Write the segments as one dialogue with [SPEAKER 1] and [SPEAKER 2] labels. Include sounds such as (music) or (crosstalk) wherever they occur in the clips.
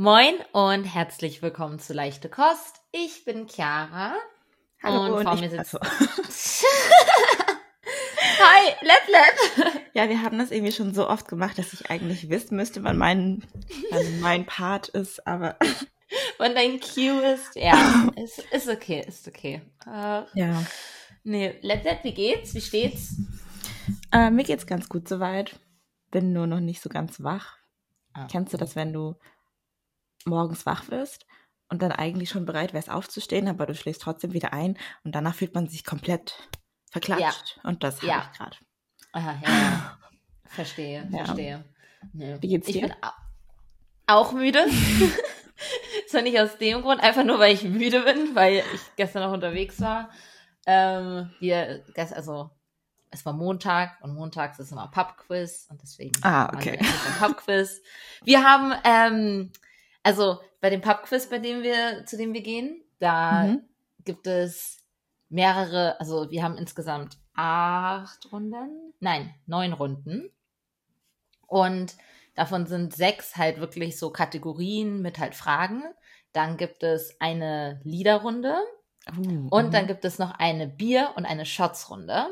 [SPEAKER 1] Moin und herzlich willkommen zu Leichte Kost. Ich bin Chiara.
[SPEAKER 2] Hallo,
[SPEAKER 1] und, vor
[SPEAKER 2] ich-
[SPEAKER 1] mir sitzt. (laughs) Hi, Let Let.
[SPEAKER 2] Ja, wir haben das irgendwie schon so oft gemacht, dass ich eigentlich wissen müsste, wann mein, wann mein Part ist, aber (laughs)
[SPEAKER 1] Und dein Cue ist, ja, (laughs) ist, ist okay, ist okay. Äh,
[SPEAKER 2] ja.
[SPEAKER 1] nee, Let Let, wie geht's? Wie steht's?
[SPEAKER 2] Äh, mir geht's ganz gut soweit. Bin nur noch nicht so ganz wach.
[SPEAKER 1] Ah.
[SPEAKER 2] Kennst du das, wenn du morgens wach wirst und dann eigentlich schon bereit wärst aufzustehen, aber du schläfst trotzdem wieder ein und danach fühlt man sich komplett verklatscht. Und das habe
[SPEAKER 1] Ja.
[SPEAKER 2] ich gerade.
[SPEAKER 1] Aha, ja, ja. Verstehe,
[SPEAKER 2] Ja.
[SPEAKER 1] verstehe. Nee.
[SPEAKER 2] Wie geht's
[SPEAKER 1] Ich
[SPEAKER 2] dir?
[SPEAKER 1] bin au- auch müde. (laughs) Zwar nicht aus dem Grund, einfach nur, weil ich müde bin, weil ich gestern noch unterwegs war. Ähm, wir, also, es war Montag und montags ist immer Pubquiz und deswegen
[SPEAKER 2] Ah, okay.
[SPEAKER 1] eigentlich beim Pubquiz. Wir haben, ähm, also bei dem Pubquiz, bei dem wir, zu dem wir gehen, da
[SPEAKER 2] Mhm.
[SPEAKER 1] gibt es mehrere, also wir haben insgesamt acht Runden, nein, neun Runden. Und davon sind sechs halt wirklich so Kategorien mit halt Fragen. Dann gibt es eine Liederrunde
[SPEAKER 2] Uh,
[SPEAKER 1] und dann
[SPEAKER 2] mhm.
[SPEAKER 1] gibt es noch eine Bier- und eine Shotsrunde,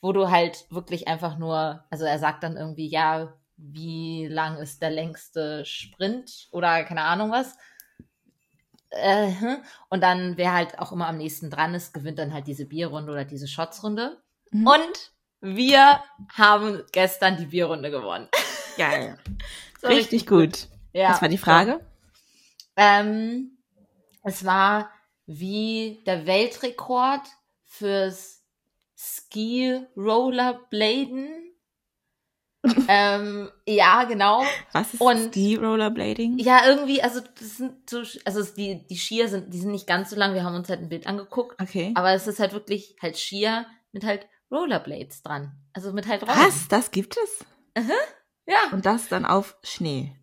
[SPEAKER 1] wo du halt wirklich einfach nur, also er sagt dann irgendwie, ja, wie lang ist der längste Sprint oder keine Ahnung was. Äh, hm. und dann, wer halt auch immer am nächsten dran ist, gewinnt dann halt diese Bierrunde oder diese Shotsrunde.
[SPEAKER 2] Mhm.
[SPEAKER 1] Und wir haben gestern die Bierrunde gewonnen.
[SPEAKER 2] geil.
[SPEAKER 1] Das war
[SPEAKER 2] Richtig gut.
[SPEAKER 1] Ja.
[SPEAKER 2] Was war die Frage?
[SPEAKER 1] Ähm, es war wie der Weltrekord fürs Ski Rollerbladen. Ähm, ja, genau.
[SPEAKER 2] Was ist
[SPEAKER 1] Und-
[SPEAKER 2] Ski Rollerblading?
[SPEAKER 1] Ja, irgendwie, also das sind so, also die, die Skier sind, die sind nicht ganz so lang. Wir haben uns halt ein Bild angeguckt.
[SPEAKER 2] Okay.
[SPEAKER 1] Aber es ist halt wirklich halt Skier mit halt Rollerblades dran. Also mit halt Rollen.
[SPEAKER 2] Was? Das gibt es?
[SPEAKER 1] Ja.
[SPEAKER 2] Und das dann auf Schnee.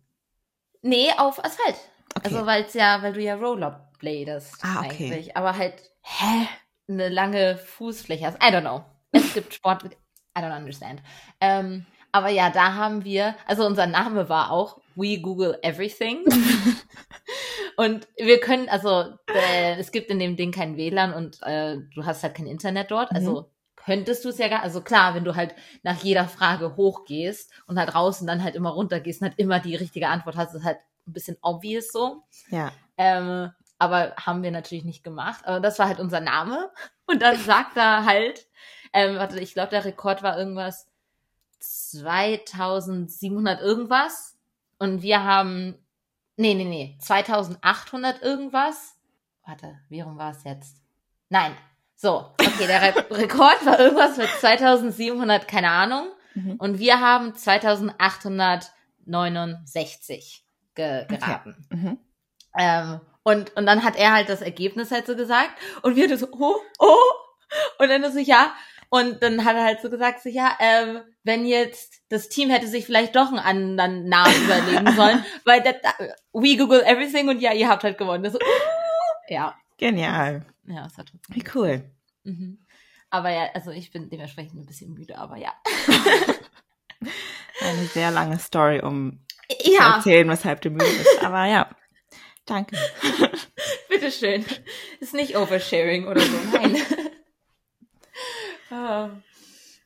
[SPEAKER 1] Nee, auf Asphalt.
[SPEAKER 2] Okay.
[SPEAKER 1] Also weil es ja, weil du ja Rollerbladest
[SPEAKER 2] Ah, okay.
[SPEAKER 1] eigentlich. Aber halt, hä? Eine lange Fußfläche hast. I don't know. Es gibt Sport, I don't understand. Ähm, aber ja, da haben wir, also unser Name war auch We Google Everything. (laughs) und wir können, also äh, es gibt in dem Ding kein WLAN und äh, du hast halt kein Internet dort.
[SPEAKER 2] Mhm.
[SPEAKER 1] Also könntest du es ja gar, also klar, wenn du halt nach jeder Frage hochgehst und halt raus und dann halt immer runtergehst und halt immer die richtige Antwort hast, ist halt ein bisschen obvious so.
[SPEAKER 2] ja.
[SPEAKER 1] Ähm, aber haben wir natürlich nicht gemacht. Aber das war halt unser Name. Und dann sagt er halt, ähm, warte, ich glaube, der Rekord war irgendwas 2700 irgendwas. Und wir haben, nee, nee, nee, 2800 irgendwas. Warte, wie rum war es jetzt? Nein. So, okay, der Re (laughs) Rekord war irgendwas mit 2700, keine Ahnung.
[SPEAKER 2] Mhm.
[SPEAKER 1] Und wir haben 2869 ge geraten.
[SPEAKER 2] Mhm.
[SPEAKER 1] Ähm, und, und dann hat er halt das Ergebnis halt so gesagt und wir so, oh, oh. Und dann so, ja. Und dann hat er halt so gesagt, so, ja, ähm, wenn jetzt das Team hätte sich vielleicht doch einen anderen Namen (laughs) überlegen sollen, weil das, we Google everything und ja, ihr habt halt gewonnen. So, (laughs) ja,
[SPEAKER 2] Genial.
[SPEAKER 1] ja, das hat.
[SPEAKER 2] Wie cool.
[SPEAKER 1] Mhm. Aber ja, also ich bin dementsprechend ein bisschen müde, aber ja. (laughs)
[SPEAKER 2] Eine sehr lange Story, um zu
[SPEAKER 1] Ja,
[SPEAKER 2] erzählen, weshalb du müde bist. Aber ja, danke.
[SPEAKER 1] bitteschön. Ist nicht Oversharing oder so, nein. Ah,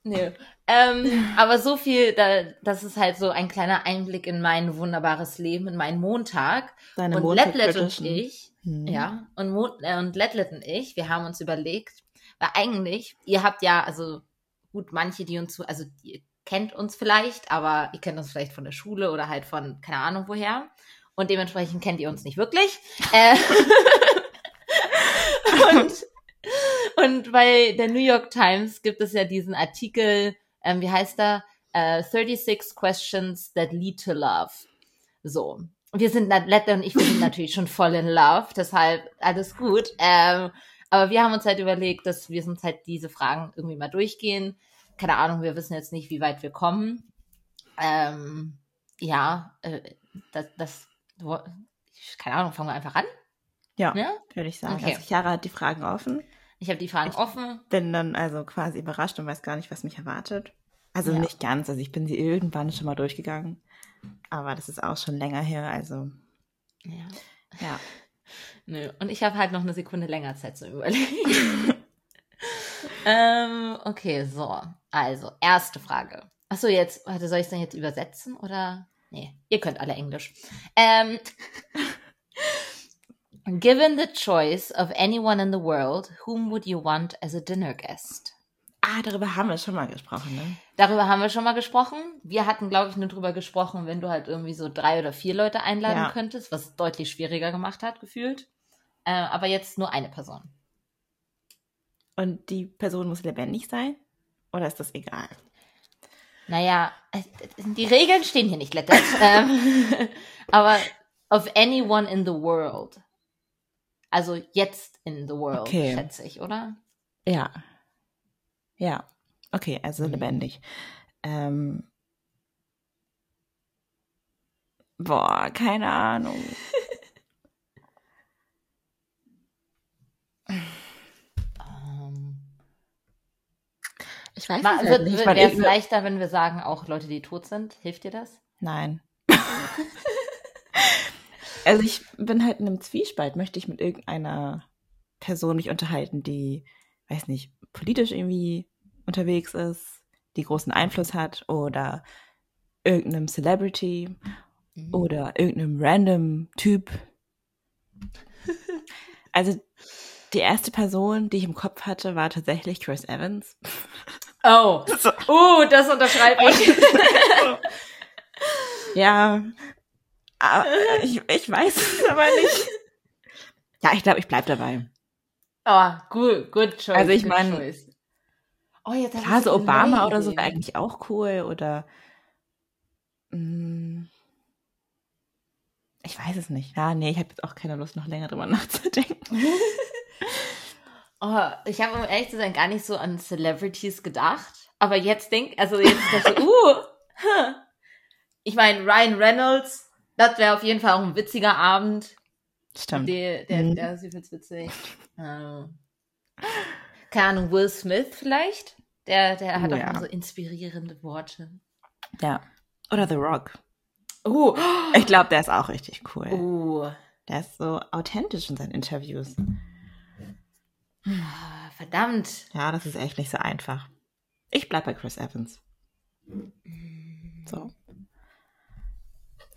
[SPEAKER 1] nee. Ähm, aber so viel, da, das ist halt so ein kleiner Einblick in mein wunderbares Leben, in meinen Montag.
[SPEAKER 2] Deine
[SPEAKER 1] und
[SPEAKER 2] Montag
[SPEAKER 1] Letlet und ich,
[SPEAKER 2] Hm.
[SPEAKER 1] ja, und, Mo äh, und Letlet und ich, wir haben uns überlegt, weil eigentlich, ihr habt ja, also gut, manche, die uns, zu- also ihr kennt uns vielleicht, aber ihr kennt uns vielleicht von der Schule oder halt von, keine Ahnung woher. Und dementsprechend kennt ihr uns nicht wirklich. Äh, (laughs) und, und bei der New York Times gibt es ja diesen Artikel, ähm, wie heißt er? Äh, 36 Questions that lead to love. So. Wir sind, Lette und ich, wir sind natürlich schon voll in love, deshalb alles gut. Ähm, aber wir haben uns halt überlegt, dass wir uns halt diese Fragen irgendwie mal durchgehen. Keine Ahnung, wir wissen jetzt nicht, wie weit wir kommen. Ähm, ja, äh, das, das, keine Ahnung, fangen wir einfach an.
[SPEAKER 2] Ja,
[SPEAKER 1] Ja?
[SPEAKER 2] würde ich sagen.
[SPEAKER 1] Okay.
[SPEAKER 2] Also Chiara hat die Fragen offen.
[SPEAKER 1] Ich habe die Fragen
[SPEAKER 2] Ich-
[SPEAKER 1] offen.
[SPEAKER 2] Bin dann also quasi überrascht und weiß gar nicht, was mich erwartet. Also
[SPEAKER 1] Ja.
[SPEAKER 2] nicht ganz. Also ich bin sie irgendwann schon mal durchgegangen. Aber das ist auch schon länger her. Also
[SPEAKER 1] Ja.
[SPEAKER 2] Ja. (laughs)
[SPEAKER 1] Nö. Und ich habe halt noch eine Sekunde länger Zeit zum Überlegen. (laughs) ähm, okay, so. Also, erste Frage. Achso, jetzt, warte, soll ich es dann jetzt übersetzen oder? Nee, ihr könnt alle Englisch. Ähm, given the choice of anyone in the world, whom would you want as a dinner guest?
[SPEAKER 2] Ah, darüber haben wir schon mal gesprochen, ne?
[SPEAKER 1] Darüber haben wir schon mal gesprochen. Wir hatten, glaube ich, nur darüber gesprochen, wenn du halt irgendwie so drei oder vier Leute einladen
[SPEAKER 2] Ja.
[SPEAKER 1] könntest, was deutlich schwieriger gemacht hat, gefühlt. Äh, aber jetzt nur eine Person.
[SPEAKER 2] Und die Person muss lebendig sein? Oder ist das egal?
[SPEAKER 1] Naja, äh, die Regeln stehen hier nicht lettert. (laughs) ähm, aber of anyone in the world. Also jetzt in the world,
[SPEAKER 2] Okay.
[SPEAKER 1] schätze ich, oder?
[SPEAKER 2] Ja. Ja. Okay, also
[SPEAKER 1] Mhm.
[SPEAKER 2] lebendig. Ähm. Boah, keine Ahnung.
[SPEAKER 1] Ähm,
[SPEAKER 2] Ich weiß
[SPEAKER 1] ma-
[SPEAKER 2] es
[SPEAKER 1] wird,
[SPEAKER 2] halt nicht.
[SPEAKER 1] Wäre es leichter, wenn wir sagen, auch Leute, die tot sind? Hilft dir das?
[SPEAKER 2] Nein. (laughs) also ich bin halt in einem Zwiespalt. Möchte ich mit irgendeiner Person mich unterhalten, die, weiß nicht, politisch irgendwie unterwegs ist, die großen Einfluss hat oder irgendeinem Celebrity
[SPEAKER 1] Mhm.
[SPEAKER 2] oder irgendeinem random Typ. Also die erste Person, die ich im Kopf hatte, war tatsächlich Chris Evans.
[SPEAKER 1] Oh,
[SPEAKER 2] So. (laughs)
[SPEAKER 1] uh, das unterschreibe ich. (laughs)
[SPEAKER 2] Ja, aber ich, ich weiß es aber nicht. (laughs) Ja, ich glaube, ich bleib dabei.
[SPEAKER 1] oh, good, good choice.
[SPEAKER 2] Also ich
[SPEAKER 1] good
[SPEAKER 2] mein,
[SPEAKER 1] choice. oh, jetzt ich
[SPEAKER 2] Klar, so Obama oder so wäre eigentlich auch cool oder mm, ich weiß es nicht. Ja, nee, ich habe jetzt auch keine Lust, noch länger drüber (laughs) nachzudenken. (laughs)
[SPEAKER 1] Oh, ich habe, um ehrlich zu sein, gar nicht so an Celebrities gedacht. Aber jetzt denk, also jetzt ist das so, uh, huh. ich meine, Ryan Reynolds, das wäre auf jeden Fall auch ein witziger Abend.
[SPEAKER 2] Stimmt.
[SPEAKER 1] Der, der,
[SPEAKER 2] Mhm.
[SPEAKER 1] der ist übelst witzig. Keine Ahnung, Will Smith vielleicht? Der, der hat
[SPEAKER 2] Oh,
[SPEAKER 1] auch
[SPEAKER 2] ja.
[SPEAKER 1] immer so inspirierende Worte.
[SPEAKER 2] Ja. Oder The Rock.
[SPEAKER 1] Uh,
[SPEAKER 2] Ich glaube, der ist auch richtig cool.
[SPEAKER 1] uh,
[SPEAKER 2] Der ist so authentisch in seinen Interviews.
[SPEAKER 1] verdammt.
[SPEAKER 2] Ja, das ist echt nicht so einfach. Ich bleib bei Chris Evans. So.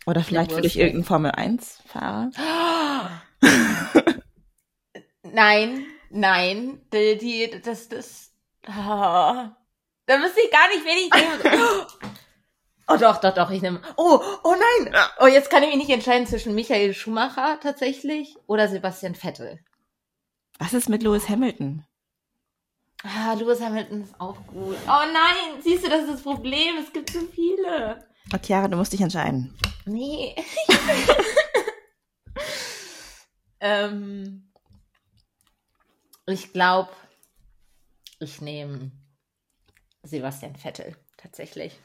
[SPEAKER 2] Oder vielleicht
[SPEAKER 1] Will
[SPEAKER 2] würde ich
[SPEAKER 1] Smith.
[SPEAKER 2] irgendeinen Formel 1 Fahrer. (gasps)
[SPEAKER 1] Nein, nein, die, die das, das, ah. da müsste ich gar nicht wenig (laughs) nehmen. Oh doch, doch, doch, ich nehme. Oh, oh nein. Oh, jetzt kann ich mich nicht entscheiden zwischen Michael Schumacher tatsächlich oder Sebastian Vettel.
[SPEAKER 2] Was ist mit Lewis Hamilton?
[SPEAKER 1] Ah, Lewis Hamilton ist auch gut. Oh nein, siehst du, das ist das Problem. Es gibt so viele.
[SPEAKER 2] Okay, Chiara, du musst dich entscheiden.
[SPEAKER 1] Nee. (laughs) ähm, ich glaube, ich nehme Sebastian Vettel tatsächlich.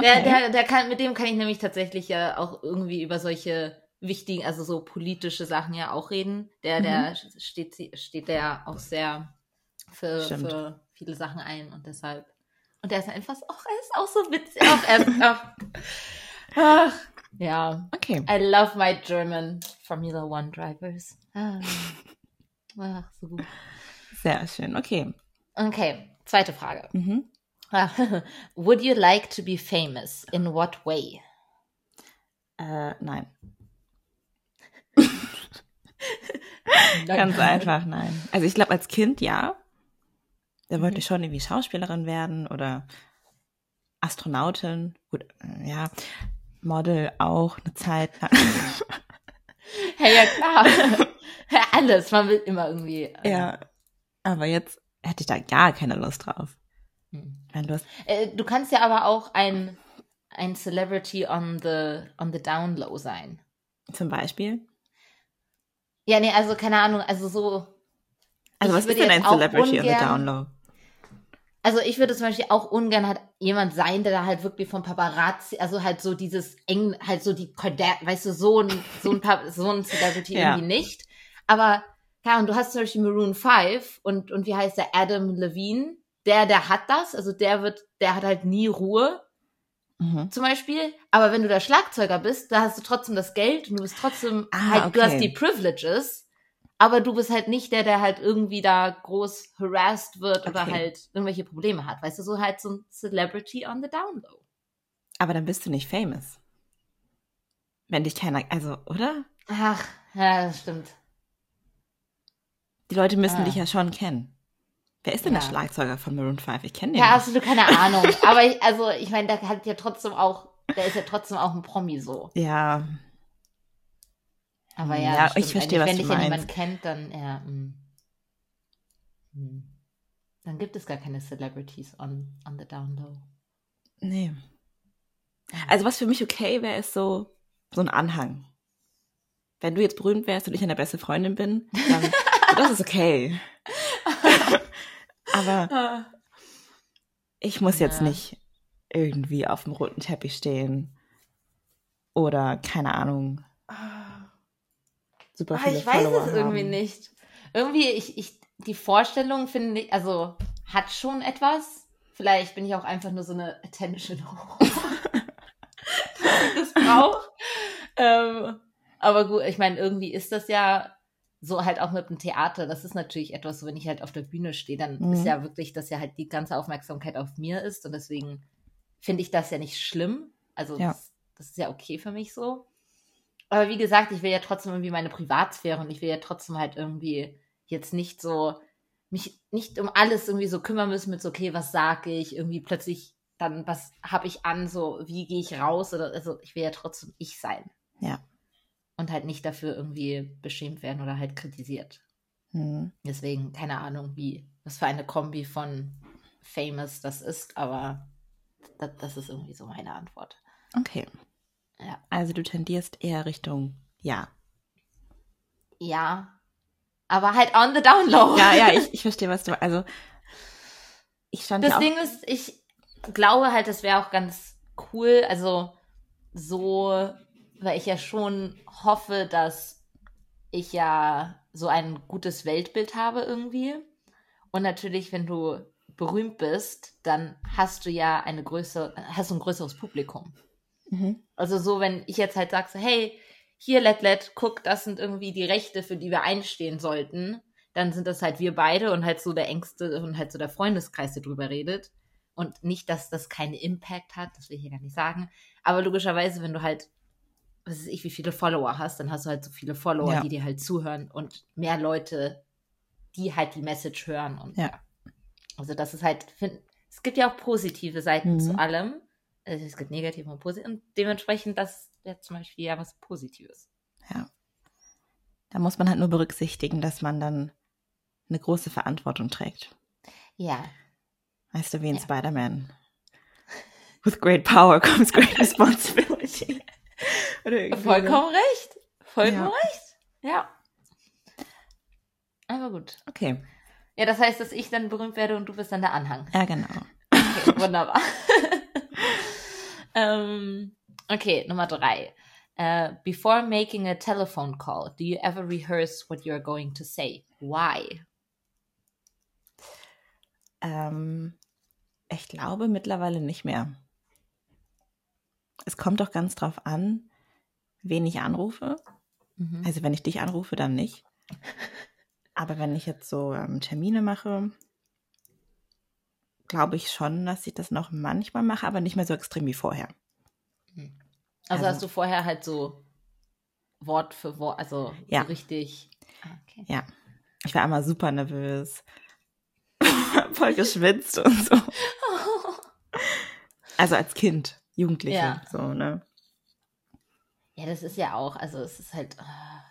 [SPEAKER 1] Der,
[SPEAKER 2] Okay.
[SPEAKER 1] der, der kann, mit dem kann ich nämlich tatsächlich ja auch irgendwie über solche wichtigen, also so politische Sachen ja auch reden. Der, der steht, steht der auch sehr für,
[SPEAKER 2] Stimmt.
[SPEAKER 1] für viele Sachen ein und deshalb. Und der ist einfach so, ach, er ist auch so witzig. Ach, er ist, ach, ach, ja.
[SPEAKER 2] Okay.
[SPEAKER 1] I love my German Formula One drivers. Ah. Ach, so gut.
[SPEAKER 2] Sehr schön. Okay.
[SPEAKER 1] Okay, zweite Frage.
[SPEAKER 2] Mhm.
[SPEAKER 1] Ah, (laughs) Would you like to be famous? In what way?
[SPEAKER 2] Äh, nein. (laughs) Ganz einfach, nein. Also ich glaube, als Kind ja. Da wollte
[SPEAKER 1] Mhm.
[SPEAKER 2] ich schon irgendwie Schauspielerin werden oder Astronautin. Gut, ja. Model auch eine Zeit lang. (laughs)
[SPEAKER 1] Hey, ja klar. (laughs) Ja, Alles, man will immer irgendwie. äh,
[SPEAKER 2] ja. Aber jetzt hätte ich da gar keine Lust drauf.
[SPEAKER 1] hm.
[SPEAKER 2] Keine Lust.
[SPEAKER 1] Äh, Du kannst ja aber auch ein, ein Celebrity on the, on the down low sein.
[SPEAKER 2] Zum Beispiel.
[SPEAKER 1] Ja, nee, also keine Ahnung, also so.
[SPEAKER 2] Also was ist denn ein Celebrity on the Down Low?
[SPEAKER 1] Also ich würde zum Beispiel auch ungern halt jemand sein, der da halt wirklich vom Paparazzi, also halt so dieses eng, halt so die weißt du, so ein, so ein, Pa- so ein Celebrity (laughs)
[SPEAKER 2] Ja.
[SPEAKER 1] irgendwie nicht. Aber, ja, und du hast zum Beispiel Maroon 5 und, und wie heißt der, Adam Levine, der, der hat das, also der wird, der hat halt nie Ruhe.
[SPEAKER 2] Mhm.
[SPEAKER 1] zum Beispiel. Aber wenn du der Schlagzeuger bist, da hast du trotzdem das Geld und du bist trotzdem
[SPEAKER 2] Ah,
[SPEAKER 1] halt, du
[SPEAKER 2] okay.
[SPEAKER 1] hast die Privileges. Aber du bist halt nicht der, der halt irgendwie da groß harassed wird oder
[SPEAKER 2] Okay.
[SPEAKER 1] halt irgendwelche Probleme hat. Weißt du, so halt so ein Celebrity on the down low.
[SPEAKER 2] Aber dann bist du nicht famous. Wenn dich keiner, also, oder?
[SPEAKER 1] Ach, ja, das stimmt.
[SPEAKER 2] Die Leute müssen
[SPEAKER 1] Ah.
[SPEAKER 2] dich ja schon kennen. Wer ist denn der
[SPEAKER 1] Ja.
[SPEAKER 2] Schlagzeuger von Maroon 5? Ich kenne den
[SPEAKER 1] Ja,
[SPEAKER 2] nicht.
[SPEAKER 1] absolut keine Ahnung. Aber ich, also, ich meine, der hat ja trotzdem auch, der ist ja trotzdem auch ein Promi so.
[SPEAKER 2] Ja,
[SPEAKER 1] Aber ja,
[SPEAKER 2] Ja, ich verstehe, was
[SPEAKER 1] Wenn
[SPEAKER 2] du
[SPEAKER 1] dich ja
[SPEAKER 2] meinst.
[SPEAKER 1] niemand kennt, dann, ja, mm. Hm. Dann gibt es gar keine Celebrities on, on the down low.
[SPEAKER 2] nee. Also was für mich okay wäre, ist so, so ein Anhang. Wenn du jetzt berühmt wärst und ich eine beste Freundin bin, dann, (laughs) das ist okay. (laughs) Aber ich muss jetzt
[SPEAKER 1] Ja.
[SPEAKER 2] nicht irgendwie auf dem roten Teppich stehen. Oder, keine Ahnung, super
[SPEAKER 1] Ah,
[SPEAKER 2] viele
[SPEAKER 1] ich weiß
[SPEAKER 2] Follower
[SPEAKER 1] es irgendwie
[SPEAKER 2] haben.
[SPEAKER 1] nicht. Irgendwie, ich, ich, die Vorstellung finde ich, also hat schon etwas. Vielleicht bin ich auch einfach nur so eine Attention (laughs) ich das brauche. Ähm, aber gut, ich meine, irgendwie ist das ja so halt auch mit dem Theater. Das ist natürlich etwas, so wenn ich halt auf der Bühne stehe, dann
[SPEAKER 2] Mhm.
[SPEAKER 1] ist ja wirklich, dass ja halt die ganze Aufmerksamkeit auf mir ist und deswegen finde ich das ja nicht schlimm. Also
[SPEAKER 2] Ja.
[SPEAKER 1] das, das ist ja okay für mich so. Aber wie gesagt, ich will ja trotzdem irgendwie meine Privatsphäre und ich will ja trotzdem halt irgendwie jetzt nicht so mich nicht um alles irgendwie so kümmern müssen mit so okay, was sage ich, irgendwie plötzlich dann was habe ich an, so wie gehe ich raus oder also ich will ja trotzdem ich sein
[SPEAKER 2] Ja.
[SPEAKER 1] und halt nicht dafür irgendwie beschämt werden oder halt kritisiert.
[SPEAKER 2] Hm.
[SPEAKER 1] Deswegen keine Ahnung, wie was für eine Kombi von famous das ist, aber das, das ist irgendwie so meine Antwort.
[SPEAKER 2] Okay. Also du tendierst eher Richtung ja.
[SPEAKER 1] Ja. Aber halt on the down low.
[SPEAKER 2] Ja, ja, ich, (laughs) ich verstehe, was du. Also ich stand
[SPEAKER 1] Das
[SPEAKER 2] ja.
[SPEAKER 1] Ding ist, ich glaube halt, das wäre auch ganz cool. Also so, weil ich ja schon hoffe, dass ich ja so ein gutes Weltbild habe irgendwie. Und natürlich, wenn du berühmt bist, dann hast du ja eine größere, hast du ein größeres Publikum.
[SPEAKER 2] Mhm.
[SPEAKER 1] Also so, wenn ich jetzt halt sage, so, hey, hier, Let Let, guck, das sind irgendwie die Rechte, für die wir einstehen sollten, dann sind das halt wir beide und halt so der engste und halt so der Freundeskreis, der drüber redet. Und nicht, dass das keinen Impact hat, das will ich hier gar nicht sagen. Aber logischerweise, wenn du halt, was weiß ich, wie viele Follower hast, dann hast du halt so viele Follower,
[SPEAKER 2] Ja.
[SPEAKER 1] die dir halt zuhören und mehr Leute, die halt die Message hören. Und
[SPEAKER 2] Ja.
[SPEAKER 1] Also das ist halt, find, es gibt ja auch positive Seiten
[SPEAKER 2] Mhm.
[SPEAKER 1] zu allem. Also es gibt negative und positive. Und dementsprechend, das wäre zum Beispiel ja was Positives.
[SPEAKER 2] Ja. Da muss man halt nur berücksichtigen, dass man dann eine große Verantwortung trägt.
[SPEAKER 1] Ja.
[SPEAKER 2] Weißt du, wie in
[SPEAKER 1] Ja.
[SPEAKER 2] Spider-Man. With great power comes great (laughs) responsibility.
[SPEAKER 1] Vollkommen recht. Vollkommen
[SPEAKER 2] Ja.
[SPEAKER 1] recht. Ja. Aber gut.
[SPEAKER 2] Okay.
[SPEAKER 1] Ja, das heißt, dass ich dann berühmt werde und du bist dann der Anhang.
[SPEAKER 2] Ja, genau.
[SPEAKER 1] Okay, wunderbar. (laughs) ähm, okay, Nummer drei. Uh, before making a telephone call, do you ever rehearse what you're going to say? Why?
[SPEAKER 2] Ähm, ich glaube mittlerweile nicht mehr. Es kommt doch ganz drauf an, wen ich anrufe.
[SPEAKER 1] Mhm.
[SPEAKER 2] Also wenn ich dich anrufe, dann nicht. (laughs) Aber wenn ich jetzt so ähm, Termine mache, glaube ich schon, dass ich das noch manchmal mache, aber nicht mehr so extrem wie vorher.
[SPEAKER 1] Also,
[SPEAKER 2] Also-
[SPEAKER 1] hast du vorher halt so Wort für Wort, also
[SPEAKER 2] Ja.
[SPEAKER 1] so richtig. Ah, okay.
[SPEAKER 2] Ja. Ich war immer super nervös. (laughs) Voll geschwitzt und so. (laughs) Also als Kind, Jugendliche,
[SPEAKER 1] Ja.
[SPEAKER 2] so, ne?
[SPEAKER 1] Ja, das ist ja auch, also es ist halt. ah.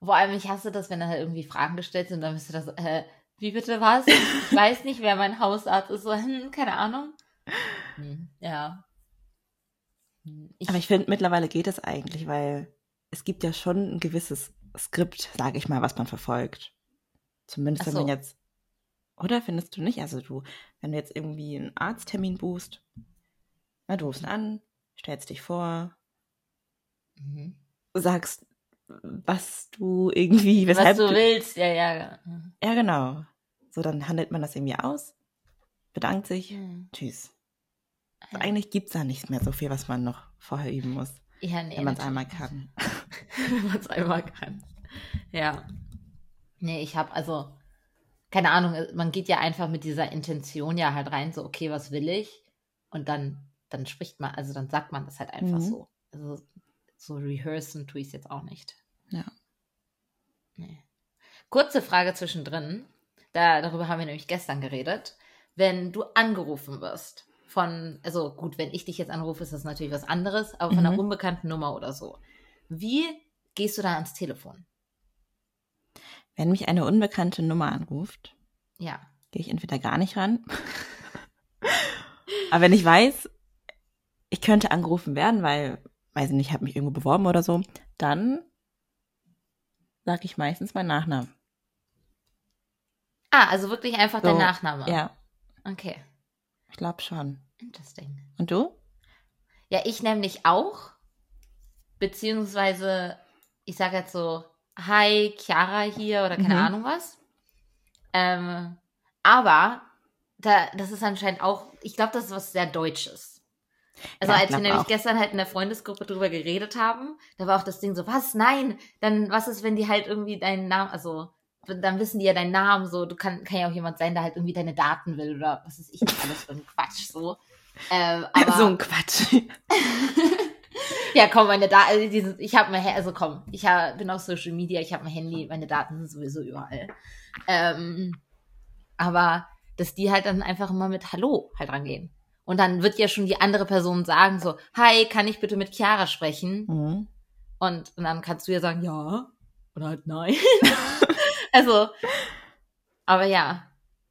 [SPEAKER 1] Vor allem, ich hasse das, wenn dann halt irgendwie Fragen gestellt sind, dann bist du das, äh, wie bitte was? Ich weiß nicht, wer mein Hausarzt ist. So, hm, keine Ahnung. Hm, ja. Hm, Ich,
[SPEAKER 2] Aber ich finde, mittlerweile geht es eigentlich, weil es gibt ja schon ein gewisses Skript, sage ich mal, was man verfolgt. Zumindest
[SPEAKER 1] Ach
[SPEAKER 2] wenn man
[SPEAKER 1] so.
[SPEAKER 2] jetzt. Oder findest du nicht? Also du, wenn du jetzt irgendwie einen Arzttermin buchst, na, du rufst an, stellst dich vor,
[SPEAKER 1] Mhm.
[SPEAKER 2] sagst, was du irgendwie,
[SPEAKER 1] Was
[SPEAKER 2] weshalb
[SPEAKER 1] du willst, ja, ja.
[SPEAKER 2] Ja, genau. So, dann handelt man das irgendwie aus, bedankt sich,
[SPEAKER 1] Mhm.
[SPEAKER 2] tschüss. eigentlich gibt es da nicht mehr so viel, was man noch vorher üben muss,
[SPEAKER 1] Ja, nee.
[SPEAKER 2] wenn man es einmal kann. (laughs)
[SPEAKER 1] wenn man es einmal kann. Ja. Nee, ich habe also, keine Ahnung, man geht ja einfach mit dieser Intention ja halt rein, so, okay, was will ich? Und dann, dann spricht man, also dann sagt man das halt einfach
[SPEAKER 2] Mhm.
[SPEAKER 1] so. Also so rehearsen tue ich es jetzt auch nicht.
[SPEAKER 2] Ja.
[SPEAKER 1] Nee. Kurze Frage zwischendrin. Da, darüber haben wir nämlich gestern geredet. Wenn du angerufen wirst von, also gut, wenn ich dich jetzt anrufe, ist das natürlich was anderes, aber von einer
[SPEAKER 2] Mhm.
[SPEAKER 1] unbekannten Nummer oder so. Wie gehst du da ans Telefon?
[SPEAKER 2] Wenn mich eine unbekannte Nummer anruft,
[SPEAKER 1] Ja.
[SPEAKER 2] gehe ich entweder gar nicht ran. (laughs) Aber wenn ich weiß, ich könnte angerufen werden, weil, weiß ich nicht, ich habe mich irgendwo beworben oder so, dann sage ich meistens meinen Nachnamen.
[SPEAKER 1] Ah, also wirklich einfach
[SPEAKER 2] So,
[SPEAKER 1] dein Nachname.
[SPEAKER 2] Ja,
[SPEAKER 1] Okay.
[SPEAKER 2] ich glaube schon.
[SPEAKER 1] Interesting.
[SPEAKER 2] Und du?
[SPEAKER 1] Ja, ich nämlich auch. Beziehungsweise, ich sage jetzt so, hi, Chiara hier oder keine
[SPEAKER 2] Mhm.
[SPEAKER 1] Ahnung was. Ähm, aber da, das ist anscheinend auch, ich glaube, das ist was sehr Deutsches. Also
[SPEAKER 2] Ja,
[SPEAKER 1] als wir nämlich
[SPEAKER 2] auch.
[SPEAKER 1] gestern halt in der Freundesgruppe drüber geredet haben, da war auch das Ding so, was? Nein, dann was ist, wenn die halt irgendwie deinen Namen, also dann wissen die ja deinen Namen, so, du kann, kann ja auch jemand sein, der halt irgendwie deine Daten will oder was ist ich nicht alles für ein Quatsch, so. Ähm, (laughs) aber,
[SPEAKER 2] so ein Quatsch. (laughs)
[SPEAKER 1] ja, komm, meine Daten, also ich habe mein, also komm, ich hab, bin auf Social Media, ich habe mein Handy, meine Daten sind sowieso überall. Ähm, aber, dass die halt dann einfach immer mit Hallo halt rangehen. Und dann wird ja schon die andere Person sagen so, hi, kann ich bitte mit Chiara sprechen?
[SPEAKER 2] Mhm.
[SPEAKER 1] Und, und dann kannst du ja sagen, ja, oder halt nein. (laughs) also, aber ja.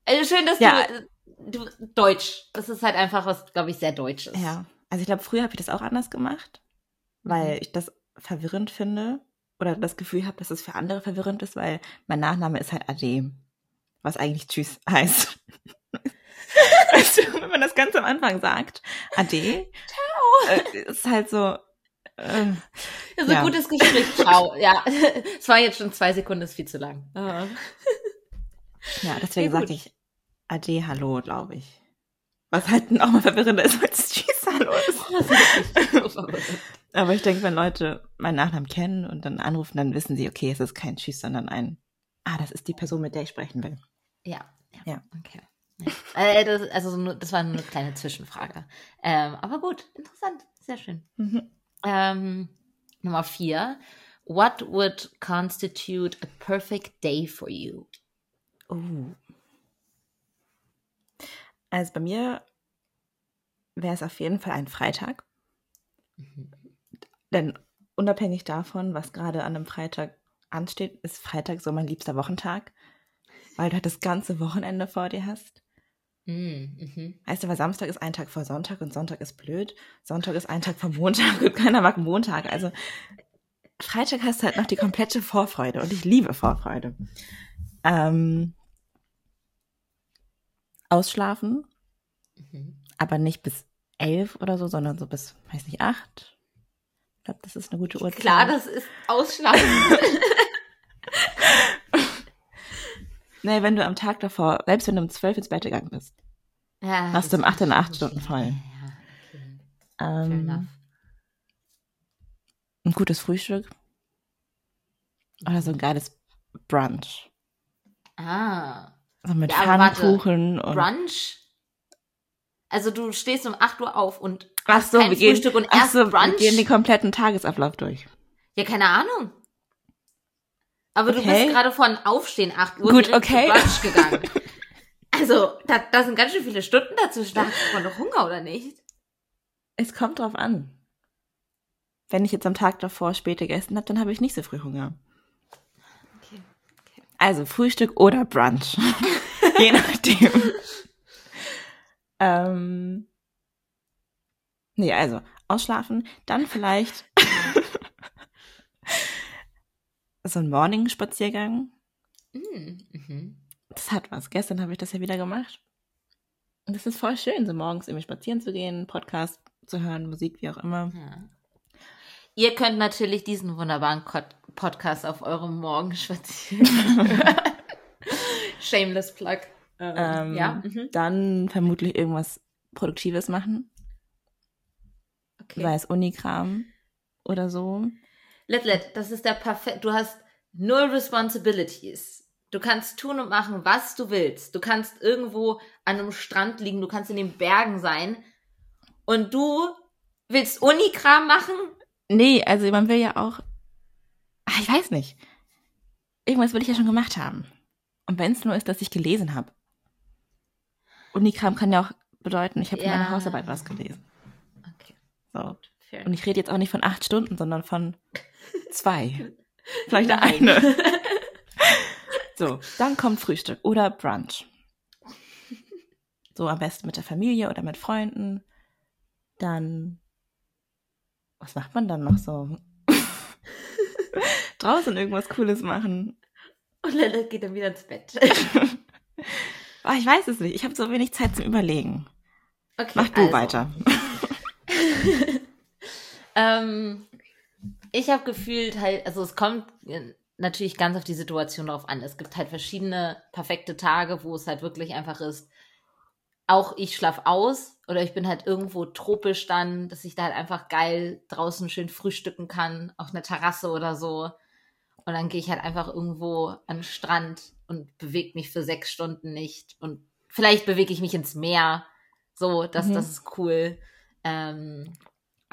[SPEAKER 1] Also schön, dass
[SPEAKER 2] Ja.
[SPEAKER 1] du, du, Deutsch, das ist halt einfach was, glaube ich, sehr Deutsches.
[SPEAKER 2] Ja, also ich glaube, früher habe ich das auch anders gemacht, weil
[SPEAKER 1] Mhm.
[SPEAKER 2] ich das verwirrend finde oder das Gefühl habe, dass es für andere verwirrend ist, weil mein Nachname ist halt Ade, was eigentlich Tschüss heißt. Weißt (laughs) du, wenn man das ganz am Anfang sagt, Ade, Ciao, äh, ist halt so, äh,
[SPEAKER 1] Also
[SPEAKER 2] Ja.
[SPEAKER 1] gutes Gespräch, ciao. ja, (laughs) es war jetzt schon zwei Sekunden, ist viel zu lang. Ah.
[SPEAKER 2] ja, deswegen
[SPEAKER 1] Ja,
[SPEAKER 2] sage ich Ade, Hallo, glaube ich. Was halt auch mal verwirrender ist als Tschüss, Hallo ist. (laughs) Aber ich denke, wenn Leute meinen Nachnamen kennen und dann anrufen, dann wissen sie, okay, es ist kein Tschüss, sondern ein, ah, das ist die Person, mit der ich sprechen will.
[SPEAKER 1] ja, ja,
[SPEAKER 2] Ja.
[SPEAKER 1] okay. Äh, das, also so nur, das war nur eine kleine Zwischenfrage. Ähm, aber gut, interessant, sehr schön. Ähm, Nummer vier. What would constitute a perfect day for you?
[SPEAKER 2] Oh. Also bei mir wäre es auf jeden Fall ein Freitag. Denn unabhängig davon, was gerade an einem Freitag ansteht, ist Freitag so mein liebster Wochentag, weil du halt das ganze Wochenende vor dir hast.
[SPEAKER 1] Mm, mhm.
[SPEAKER 2] Weißt du, weil Samstag ist ein Tag vor Sonntag und Sonntag ist blöd. Sonntag ist ein Tag vor Montag und keiner mag Montag. Also Freitag hast du halt noch die komplette Vorfreude und ich liebe Vorfreude. Ähm, ausschlafen,
[SPEAKER 1] Mhm.
[SPEAKER 2] aber nicht bis elf oder so, sondern so bis, weiß nicht, acht. Ich glaube, das ist eine gute Uhrzeit.
[SPEAKER 1] Klar, das ist ausschlafen. (laughs)
[SPEAKER 2] Nee, wenn du am Tag davor, selbst wenn du um zwölf ins Bett gegangen bist,
[SPEAKER 1] ja,
[SPEAKER 2] hast du um acht in acht Stunden voll.
[SPEAKER 1] Ja, okay.
[SPEAKER 2] Ähm, ein gutes Frühstück oder so ein geiles Brunch.
[SPEAKER 1] Ah,
[SPEAKER 2] So mit
[SPEAKER 1] Ja.
[SPEAKER 2] Pfannkuchen und
[SPEAKER 1] Brunch? Also du stehst um 8 Uhr auf und
[SPEAKER 2] Ach so, wir gehen,
[SPEAKER 1] Frühstück und
[SPEAKER 2] ach
[SPEAKER 1] erst
[SPEAKER 2] so, wir
[SPEAKER 1] Brunch?
[SPEAKER 2] gehen den kompletten Tagesablauf durch.
[SPEAKER 1] ja, keine Ahnung. Aber du
[SPEAKER 2] Okay.
[SPEAKER 1] bist gerade von Aufstehen 8 Uhr
[SPEAKER 2] Gut, okay.
[SPEAKER 1] zu Brunch gegangen. (laughs) Also, da, da sind ganz schön viele Stunden dazwischen. Da hast du noch Hunger, oder nicht?
[SPEAKER 2] Es kommt drauf an. Wenn ich jetzt am Tag davor spät gegessen habe, dann habe ich nicht so früh Hunger.
[SPEAKER 1] Okay.
[SPEAKER 2] Also Frühstück oder Brunch. (laughs) Je nachdem. ähm, nee, also ausschlafen, dann vielleicht so ein Morning-Spaziergang.
[SPEAKER 1] Mm, mhm.
[SPEAKER 2] Das hat was. Gestern habe ich das ja wieder gemacht. Und das ist voll schön, so morgens irgendwie spazieren zu gehen, Podcast zu hören, Musik, wie auch immer.
[SPEAKER 1] Ja. Ihr könnt natürlich diesen wunderbaren Pod Podcast auf eurem Morgenspaziergang hören. (laughs) Shameless Plug. Ähm,
[SPEAKER 2] Ähm,
[SPEAKER 1] ja. Mhm.
[SPEAKER 2] Dann vermutlich irgendwas Produktives machen.
[SPEAKER 1] Okay.
[SPEAKER 2] sei es Unikram oder so.
[SPEAKER 1] Let, let, das ist der perfekt. Du hast null Responsibilities. Du kannst tun und machen, was du willst. Du kannst irgendwo an einem Strand liegen, du kannst in den Bergen sein. Und du willst Unikram machen?
[SPEAKER 2] Nee, also man will ja auch. Ach, ich weiß nicht. Irgendwas will ich ja schon gemacht haben. Und wenn es nur ist, dass ich gelesen habe. Unikram kann ja auch bedeuten, ich habe
[SPEAKER 1] Ja.
[SPEAKER 2] meine Hausarbeit was gelesen.
[SPEAKER 1] Okay,
[SPEAKER 2] So.
[SPEAKER 1] Fair.
[SPEAKER 2] Und ich rede jetzt auch nicht von acht Stunden, sondern von zwei. (laughs) Vielleicht eine. (laughs) So, dann kommt Frühstück oder Brunch. So am besten mit der Familie oder mit Freunden. Dann, was macht man dann noch so? (laughs) Draußen irgendwas Cooles machen.
[SPEAKER 1] Und Lilith geht dann wieder ins Bett.
[SPEAKER 2] Oh, ich weiß es nicht. Ich habe so wenig Zeit zum Überlegen.
[SPEAKER 1] Okay,
[SPEAKER 2] Mach du
[SPEAKER 1] also.
[SPEAKER 2] weiter.
[SPEAKER 1] Ähm, ich habe gefühlt halt, also es kommt äh, natürlich ganz auf die Situation drauf an. Es gibt halt verschiedene perfekte Tage, wo es halt wirklich einfach ist, auch ich schlaf aus oder ich bin halt irgendwo tropisch dann, dass ich da halt einfach geil draußen schön frühstücken kann, auf einer Terrasse oder so. Und dann gehe ich halt einfach irgendwo an den Strand und bewege mich für sechs Stunden nicht. Und vielleicht bewege ich mich ins Meer. So, das,
[SPEAKER 2] Mhm.
[SPEAKER 1] das ist cool. Ähm,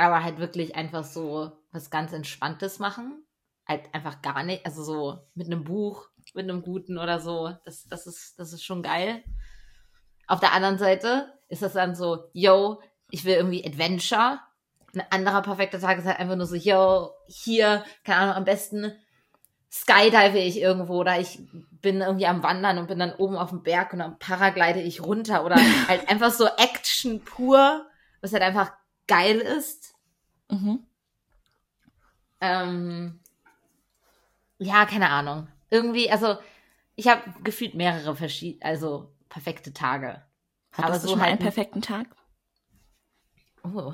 [SPEAKER 1] aber halt wirklich einfach so was ganz Entspanntes machen. Halt einfach gar nicht, also so mit einem Buch, mit einem guten oder so. Das, das, ist, das ist schon geil. Auf der anderen Seite ist das dann so, yo, ich will irgendwie Adventure. Ein anderer perfekter Tag ist halt einfach nur so, yo, hier, keine Ahnung, am besten skydive ich irgendwo oder ich bin irgendwie am Wandern und bin dann oben auf dem Berg und dann paraglide ich runter oder (laughs) halt einfach so Action pur, was halt einfach geil ist.
[SPEAKER 2] Mhm.
[SPEAKER 1] Ähm, ja, keine Ahnung. Irgendwie, also ich habe gefühlt mehrere verschiedene, also perfekte Tage.
[SPEAKER 2] Hattest
[SPEAKER 1] Aber
[SPEAKER 2] du
[SPEAKER 1] so
[SPEAKER 2] schon mal
[SPEAKER 1] halt
[SPEAKER 2] einen perfekten Tag?
[SPEAKER 1] Oh.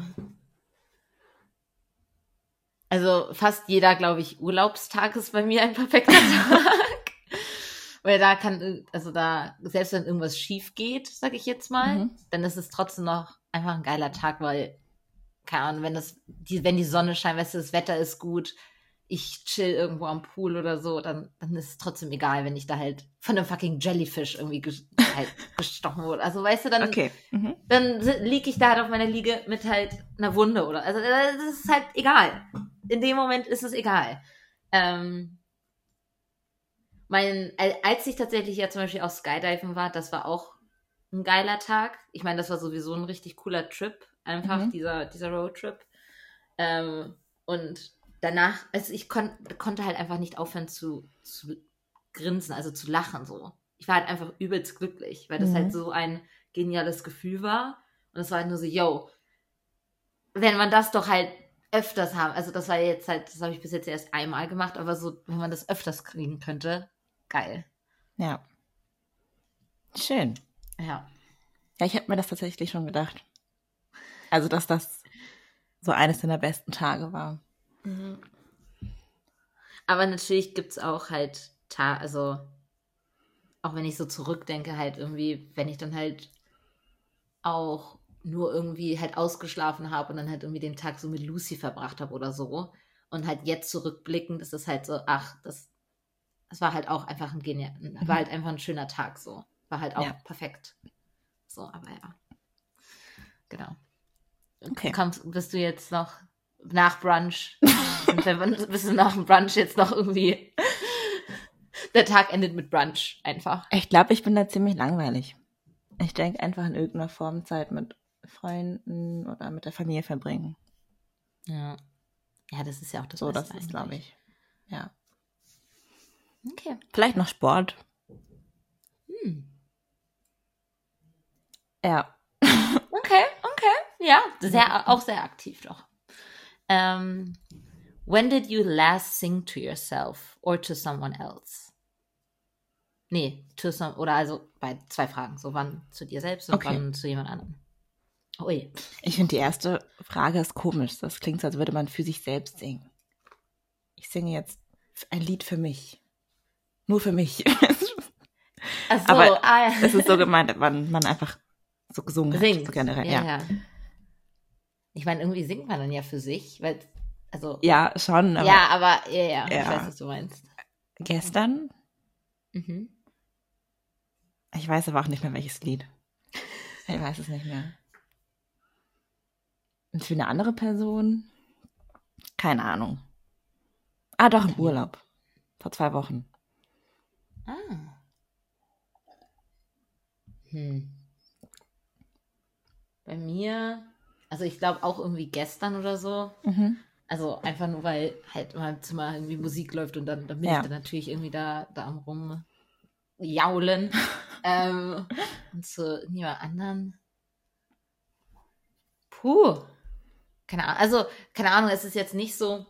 [SPEAKER 1] Also fast jeder, glaube ich, Urlaubstag ist bei mir ein perfekter (laughs) Tag. Weil da kann, also da, selbst wenn irgendwas schief geht, sag ich jetzt mal,
[SPEAKER 2] Mhm.
[SPEAKER 1] dann ist es trotzdem noch einfach ein geiler Tag, weil, keine Ahnung, wenn das, die, wenn die Sonne scheint, weißt du, das Wetter ist gut, ich chill irgendwo am Pool oder so, dann, dann ist es trotzdem egal, wenn ich da halt von einem fucking Jellyfish irgendwie ges halt (laughs) gestochen wurde. Also weißt du, dann,
[SPEAKER 2] Okay. Mhm.
[SPEAKER 1] dann liege ich da halt auf meiner Liege mit halt einer Wunde oder also äh, das ist halt egal. In dem Moment ist es egal. Ähm, mein, al- als ich tatsächlich ja zum Beispiel auch Skydiven war, das war auch ein geiler Tag. Ich meine, das war sowieso ein richtig cooler Trip, einfach
[SPEAKER 2] Mhm.
[SPEAKER 1] dieser dieser Roadtrip. Ähm, und danach, also ich kon konnte halt einfach nicht aufhören zu, zu grinsen, also zu lachen so. Ich war halt einfach übelst glücklich, weil das
[SPEAKER 2] Mhm.
[SPEAKER 1] halt so ein geniales Gefühl war. Und es war halt nur so, yo, wenn man das doch halt öfters haben, also das war jetzt halt, das habe ich bis jetzt erst einmal gemacht, aber so, wenn man das öfters kriegen könnte, geil.
[SPEAKER 2] Ja. Schön.
[SPEAKER 1] Ja.
[SPEAKER 2] Ja, ich habe mir das tatsächlich schon gedacht. Also, dass das so eines deiner besten Tage war.
[SPEAKER 1] Aber natürlich gibt's auch halt, Ta also auch wenn ich so zurückdenke, halt irgendwie, wenn ich dann halt auch nur irgendwie halt ausgeschlafen habe und dann halt irgendwie den Tag so mit Lucy verbracht habe oder so. Und halt jetzt zurückblickend ist es halt so, ach, das, das war halt auch einfach ein genial, war halt einfach ein schöner Tag so. War halt auch
[SPEAKER 2] Ja.
[SPEAKER 1] perfekt. So, aber ja. Genau.
[SPEAKER 2] Okay.
[SPEAKER 1] Kommst, bist du jetzt noch nach Brunch? (laughs) und bist du nach dem Brunch jetzt noch irgendwie. Der Tag endet mit Brunch einfach.
[SPEAKER 2] Ich glaube, ich bin da ziemlich langweilig. Ich denke einfach in irgendeiner Form Zeit mit Freunden oder mit der Familie verbringen.
[SPEAKER 1] Ja. Ja, das ist ja auch das
[SPEAKER 2] So, das
[SPEAKER 1] Beste
[SPEAKER 2] ist, glaube ich. Ja.
[SPEAKER 1] Okay.
[SPEAKER 2] Vielleicht noch Sport.
[SPEAKER 1] Hm.
[SPEAKER 2] Ja.
[SPEAKER 1] Okay, okay. Ja, sehr, auch sehr aktiv doch. Ähm, when did you last sing to yourself or to someone else? Nee, to some, oder also bei zwei Fragen. So wann zu dir selbst und
[SPEAKER 2] Okay.
[SPEAKER 1] wann zu jemand anderem. Ui.
[SPEAKER 2] Ich finde, die erste Frage ist komisch. Das klingt so, als würde man für sich selbst singen. Ich singe jetzt ein Lied für mich. Nur für mich.
[SPEAKER 1] Ach so,
[SPEAKER 2] Aber
[SPEAKER 1] ah, ja.
[SPEAKER 2] es ist so gemeint, wenn man einfach so gesungen
[SPEAKER 1] singt.
[SPEAKER 2] hat. So generell,
[SPEAKER 1] ja,
[SPEAKER 2] ja.
[SPEAKER 1] ja. Ich meine, irgendwie singt man dann ja für sich, weil, also.
[SPEAKER 2] Ja, schon.
[SPEAKER 1] Aber, ja, aber, ja, ja,
[SPEAKER 2] ja,
[SPEAKER 1] ich weiß, was du meinst.
[SPEAKER 2] Gestern?
[SPEAKER 1] Mhm.
[SPEAKER 2] Ich weiß aber auch nicht mehr, welches Lied. Ich weiß es nicht mehr. Und für eine andere Person? Keine Ahnung. Ah, doch, im Urlaub. Vor zwei Wochen.
[SPEAKER 1] Ah. Hm. Bei mir, also ich glaube auch irgendwie gestern oder so.
[SPEAKER 2] Mhm.
[SPEAKER 1] Also einfach nur, weil halt in meinem Zimmer irgendwie Musik läuft und dann, dann bin
[SPEAKER 2] Ja.
[SPEAKER 1] ich dann natürlich irgendwie da, da am rumjaulen. (laughs) ähm, und zu niemand anderen. Puh. Keine Ahnung. Also, keine Ahnung, es ist jetzt nicht so,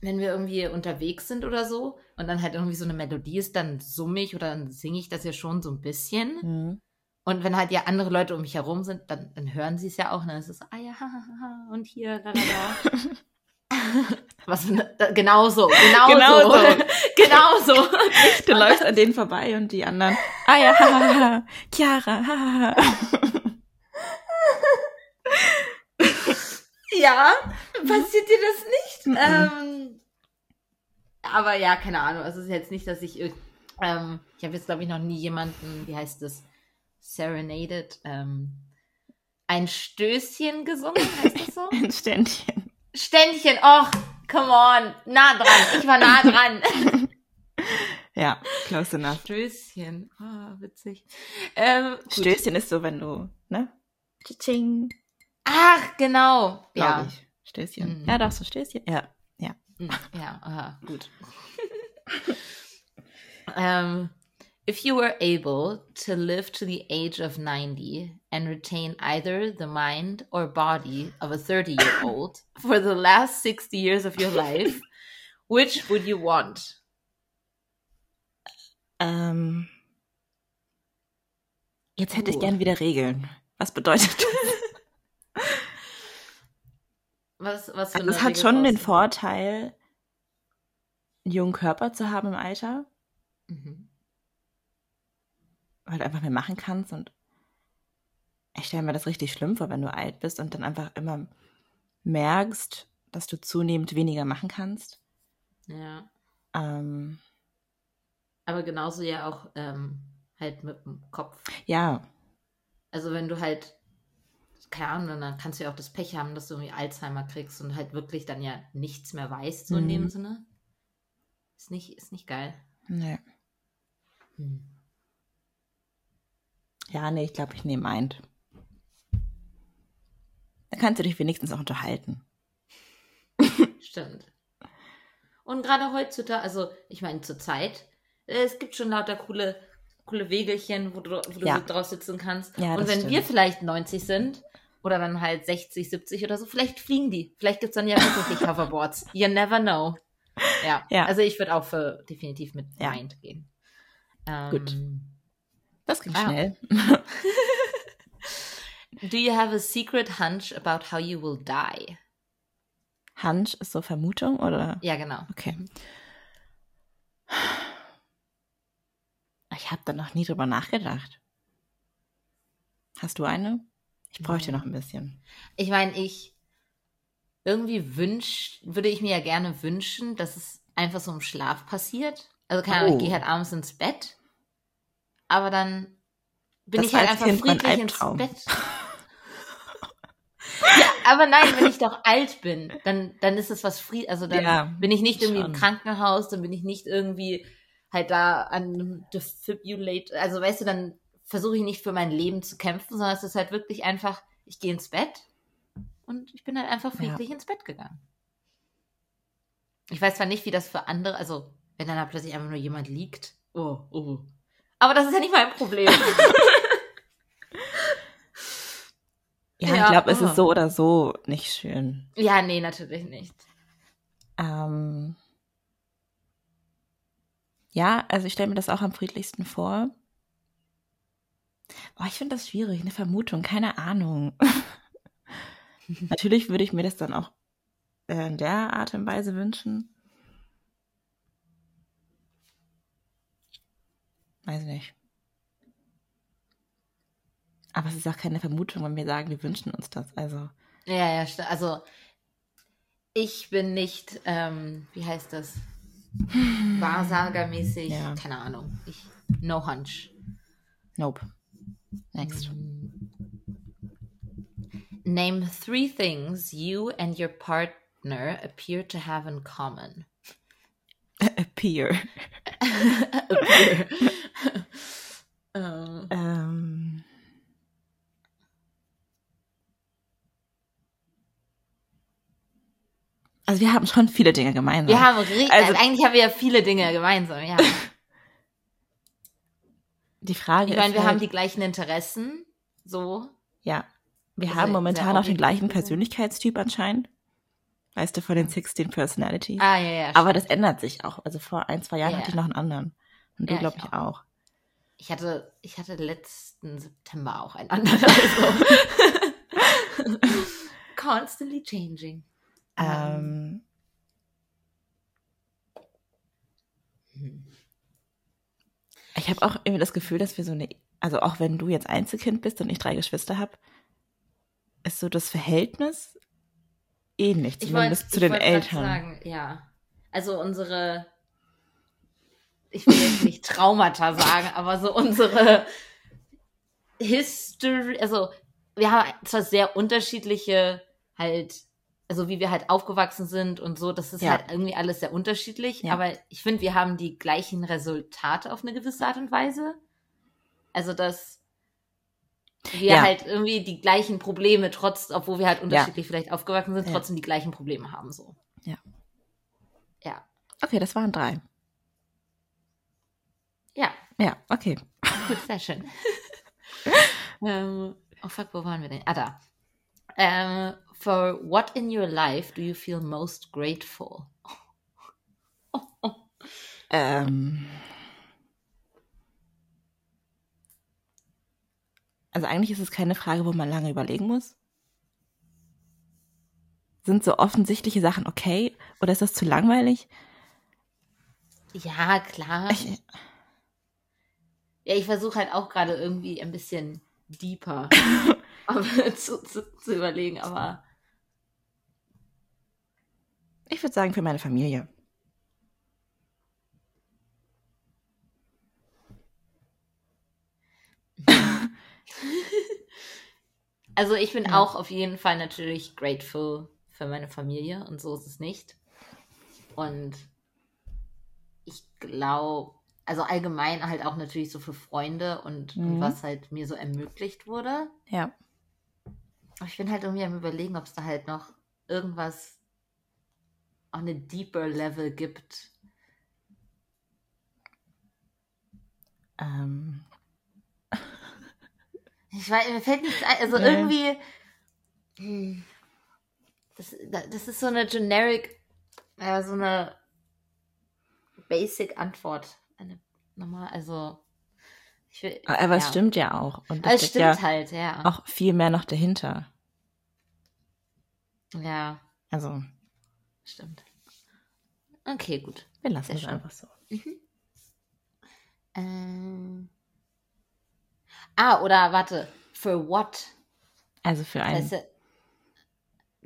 [SPEAKER 1] wenn wir irgendwie unterwegs sind oder so und dann halt irgendwie so eine Melodie ist, dann summe ich oder dann singe ich das ja schon so ein bisschen.
[SPEAKER 2] Mhm.
[SPEAKER 1] Und wenn halt ja andere Leute um mich herum sind, dann, dann hören sie es ja auch. Und dann ist es ah ja, (laughs) ha, ha, ha, und hier, la, la, la. Was, da- genau so, genau,
[SPEAKER 2] Genau
[SPEAKER 1] so. (laughs) genau so. (laughs)
[SPEAKER 2] Du läufst an denen vorbei und die anderen. Ah ja, hahaha. Chiara, hahaha.
[SPEAKER 1] Ja, passiert dir das nicht?
[SPEAKER 2] Mhm.
[SPEAKER 1] Ähm, aber ja, keine Ahnung. Also es ist jetzt nicht, dass ich ähm, ich habe jetzt glaube ich noch nie jemanden, wie heißt das, serenaded, ähm, ein Stößchen gesungen, heißt das so? (laughs)
[SPEAKER 2] Ein Ständchen.
[SPEAKER 1] Ständchen, och, come on, nah dran. Ich war nah dran. (laughs)
[SPEAKER 2] Ja, close enough.
[SPEAKER 1] Stößchen, ah, witzig. Ähm.
[SPEAKER 2] Stößchen ist so, wenn du, ne? Tsching.
[SPEAKER 1] Ach, genau.
[SPEAKER 2] Glaub
[SPEAKER 1] Ja.
[SPEAKER 2] ich. Stößchen.
[SPEAKER 1] Mhm.
[SPEAKER 2] Ja, doch, so Stößchen. Ja. Ja.
[SPEAKER 1] Hm, Ja, aha, gut. um, (laughs) if you were able to live to the age of 90 and retain either the mind or body of a 30 year old for the last 60 years of your life, which would you want?
[SPEAKER 2] Ähm, jetzt hätte ich
[SPEAKER 1] Uh.
[SPEAKER 2] gern wieder Regeln. Was bedeutet das?
[SPEAKER 1] Was, was
[SPEAKER 2] Also es hat
[SPEAKER 1] Regel
[SPEAKER 2] schon den
[SPEAKER 1] brauchst
[SPEAKER 2] Vorteil, einen jungen Körper zu haben im Alter?
[SPEAKER 1] Mhm.
[SPEAKER 2] Weil du einfach mehr machen kannst und ich stelle mir das richtig schlimm vor, wenn du alt bist und dann einfach immer merkst, dass du zunehmend weniger machen kannst.
[SPEAKER 1] Ja.
[SPEAKER 2] Ähm,
[SPEAKER 1] Aber genauso ja auch ähm, halt mit dem Kopf.
[SPEAKER 2] ja,
[SPEAKER 1] Also wenn du halt, keine Ahnung, dann kannst du ja auch das Pech haben, dass du irgendwie Alzheimer kriegst und halt wirklich dann ja nichts mehr weißt, so in
[SPEAKER 2] Mhm.
[SPEAKER 1] dem Sinne. Ist nicht, ist nicht geil.
[SPEAKER 2] ne.
[SPEAKER 1] Hm.
[SPEAKER 2] Ja, nee, ich glaube, ich nehme Mind. Da kannst du dich wenigstens auch unterhalten. (laughs)
[SPEAKER 1] Stimmt. Und gerade heutzutage, also ich meine zur Zeit, äh, es gibt schon lauter coole, coole Wegelchen, wo du, wo du
[SPEAKER 2] Ja.
[SPEAKER 1] so drauf sitzen kannst.
[SPEAKER 2] Ja,
[SPEAKER 1] und wenn
[SPEAKER 2] stimmt.
[SPEAKER 1] wir vielleicht 90 sind oder dann halt 60, 70 oder so, vielleicht fliegen die. Vielleicht gibt es dann ja wirklich Hoverboards. You never know. Ja,
[SPEAKER 2] Ja.
[SPEAKER 1] also ich würde auch für definitiv mit. Mind gehen. Ähm,
[SPEAKER 2] Gut. Das ging
[SPEAKER 1] Ah.
[SPEAKER 2] schnell. (laughs)
[SPEAKER 1] Do you have a secret hunch about how you will die?
[SPEAKER 2] Hunch ist so Vermutung oder?
[SPEAKER 1] Ja, genau.
[SPEAKER 2] Okay. Ich habe da noch nie drüber nachgedacht. Hast du eine? Ich bräuchte noch ein bisschen.
[SPEAKER 1] Ich meine, ich irgendwie wünsch, würde ich mir ja gerne wünschen, dass es einfach so im Schlaf passiert. Also keine Ahnung,
[SPEAKER 2] Oh.
[SPEAKER 1] ich gehe halt abends ins Bett, aber dann bin
[SPEAKER 2] Das
[SPEAKER 1] ich halt einfach friedlich ins. Bett. (laughs) ja, aber nein, wenn ich doch alt bin, dann, dann ist es was fried, also dann
[SPEAKER 2] Ja,
[SPEAKER 1] bin ich nicht irgendwie
[SPEAKER 2] schon.
[SPEAKER 1] im Krankenhaus, dann bin ich nicht irgendwie halt da an Defibrillate, also weißt du, dann versuche ich nicht für mein Leben zu kämpfen, sondern es ist halt wirklich einfach, ich gehe ins Bett und ich bin halt einfach friedlich ins Bett gegangen. Ich weiß zwar nicht, wie das für andere, also wenn dann da plötzlich einfach nur jemand liegt, oh, oh. Aber das ist ja nicht mein Problem. (laughs)
[SPEAKER 2] Ja,
[SPEAKER 1] Ja,
[SPEAKER 2] ich glaube, es
[SPEAKER 1] oh.
[SPEAKER 2] ist so oder so nicht schön.
[SPEAKER 1] ja, nee, natürlich nicht.
[SPEAKER 2] Ähm, ja, also ich stelle mir das auch am friedlichsten vor. Oh, ich finde das schwierig, eine Vermutung, keine Ahnung. (laughs) Natürlich würde ich mir das dann auch äh, in der Art und Weise wünschen. Weiß nicht. Aber es ist auch keine Vermutung, wenn wir sagen, wir wünschen uns das. Also,
[SPEAKER 1] Ja, ja, also ich bin nicht, ähm, wie heißt das? (laughs) Wahrsagermäßig,
[SPEAKER 2] Ja.
[SPEAKER 1] keine Ahnung. Ich, no hunch.
[SPEAKER 2] Nope. Next.
[SPEAKER 1] Name three things you and your partner appear to have in common. (laughs)
[SPEAKER 2] Appear. (laughs)
[SPEAKER 1] appear. Ähm,
[SPEAKER 2] Ähm. Also wir haben schon viele Dinge gemeinsam.
[SPEAKER 1] wir haben, ri-
[SPEAKER 2] Also-
[SPEAKER 1] äh, eigentlich haben wir ja viele Dinge gemeinsam, ja. (laughs)
[SPEAKER 2] die Frage
[SPEAKER 1] Ich meine,
[SPEAKER 2] ist
[SPEAKER 1] wir
[SPEAKER 2] halt,
[SPEAKER 1] haben die gleichen Interessen, so.
[SPEAKER 2] ja, wir
[SPEAKER 1] Also
[SPEAKER 2] haben momentan auch den gleichen. Persönlichkeitstyp anscheinend. Weißt du, von den 16 Personalities.
[SPEAKER 1] Ah, ja, ja.
[SPEAKER 2] Aber das ändert sich auch. Also vor ein, zwei Jahren
[SPEAKER 1] Ja.
[SPEAKER 2] hatte ich noch einen anderen. Und du,
[SPEAKER 1] Ja,
[SPEAKER 2] glaube
[SPEAKER 1] ich
[SPEAKER 2] ich, auch.
[SPEAKER 1] Ich hatte, ich hatte letzten September auch einen anderen. Also. (laughs) Constantly changing.
[SPEAKER 2] Ähm,
[SPEAKER 1] Hm.
[SPEAKER 2] ich habe auch irgendwie das Gefühl, dass wir so eine, also auch wenn du jetzt Einzelkind bist und ich drei Geschwister habe, ist so das Verhältnis ähnlich,
[SPEAKER 1] Ich
[SPEAKER 2] zumindest
[SPEAKER 1] wollt-
[SPEAKER 2] zu
[SPEAKER 1] ich
[SPEAKER 2] den Eltern.
[SPEAKER 1] Sagen, ja. Also unsere, ich will jetzt nicht Traumata sagen, aber so unsere History, also wir haben zwar sehr unterschiedliche halt, also wie wir halt aufgewachsen sind und so, das ist
[SPEAKER 2] Ja.
[SPEAKER 1] halt irgendwie alles sehr unterschiedlich,
[SPEAKER 2] Ja.
[SPEAKER 1] aber ich finde, wir haben die gleichen Resultate auf eine gewisse Art und Weise. Also dass wir
[SPEAKER 2] Ja.
[SPEAKER 1] halt irgendwie die gleichen Probleme, trotz, obwohl wir halt unterschiedlich vielleicht aufgewachsen sind, trotzdem die gleichen Probleme haben, so.
[SPEAKER 2] Ja.
[SPEAKER 1] Ja.
[SPEAKER 2] Okay, das waren drei.
[SPEAKER 1] Ja,
[SPEAKER 2] okay.
[SPEAKER 1] gut, sehr schön. (laughs) ähm, oh fuck, wo waren wir denn? Ah, da. Ähm, for what in your life do you feel most grateful?
[SPEAKER 2] Ähm, also eigentlich ist es keine Frage, wo man lange überlegen muss. Sind so offensichtliche Sachen okay oder ist das zu langweilig?
[SPEAKER 1] Ja, klar.
[SPEAKER 2] Ich,
[SPEAKER 1] ja, ich versuche halt auch gerade irgendwie ein bisschen deeper (laughs) zu, zu, zu überlegen, aber
[SPEAKER 2] ich würde sagen für meine Familie. (laughs)
[SPEAKER 1] Also ich bin
[SPEAKER 2] Ja.
[SPEAKER 1] auch auf jeden Fall natürlich grateful für meine Familie und so ist es nicht. Und ich glaube, also allgemein halt auch natürlich so für Freunde und, und
[SPEAKER 2] Mhm.
[SPEAKER 1] was halt mir so ermöglicht wurde.
[SPEAKER 2] Ja.
[SPEAKER 1] Aber ich bin halt irgendwie am überlegen, ob es da halt noch irgendwas on a deeper Level gibt.
[SPEAKER 2] Ähm, (laughs)
[SPEAKER 1] Ich weiß, mir fällt nichts ein. Also
[SPEAKER 2] Nee.
[SPEAKER 1] irgendwie. hm, Das, das ist so eine generic, äh, so eine basic Antwort. Normal, also. Ich will,
[SPEAKER 2] aber es
[SPEAKER 1] ja.
[SPEAKER 2] stimmt ja auch. Und
[SPEAKER 1] Aber
[SPEAKER 2] es
[SPEAKER 1] es
[SPEAKER 2] steckt
[SPEAKER 1] stimmt
[SPEAKER 2] ja
[SPEAKER 1] halt, ja.
[SPEAKER 2] auch viel mehr noch dahinter.
[SPEAKER 1] Ja,
[SPEAKER 2] Also,
[SPEAKER 1] stimmt. Okay, gut.
[SPEAKER 2] wir lassen
[SPEAKER 1] Sehr
[SPEAKER 2] es
[SPEAKER 1] schön.
[SPEAKER 2] einfach so.
[SPEAKER 1] Ähm. Ah, oder warte. For what?
[SPEAKER 2] Also für ein
[SPEAKER 1] Das ist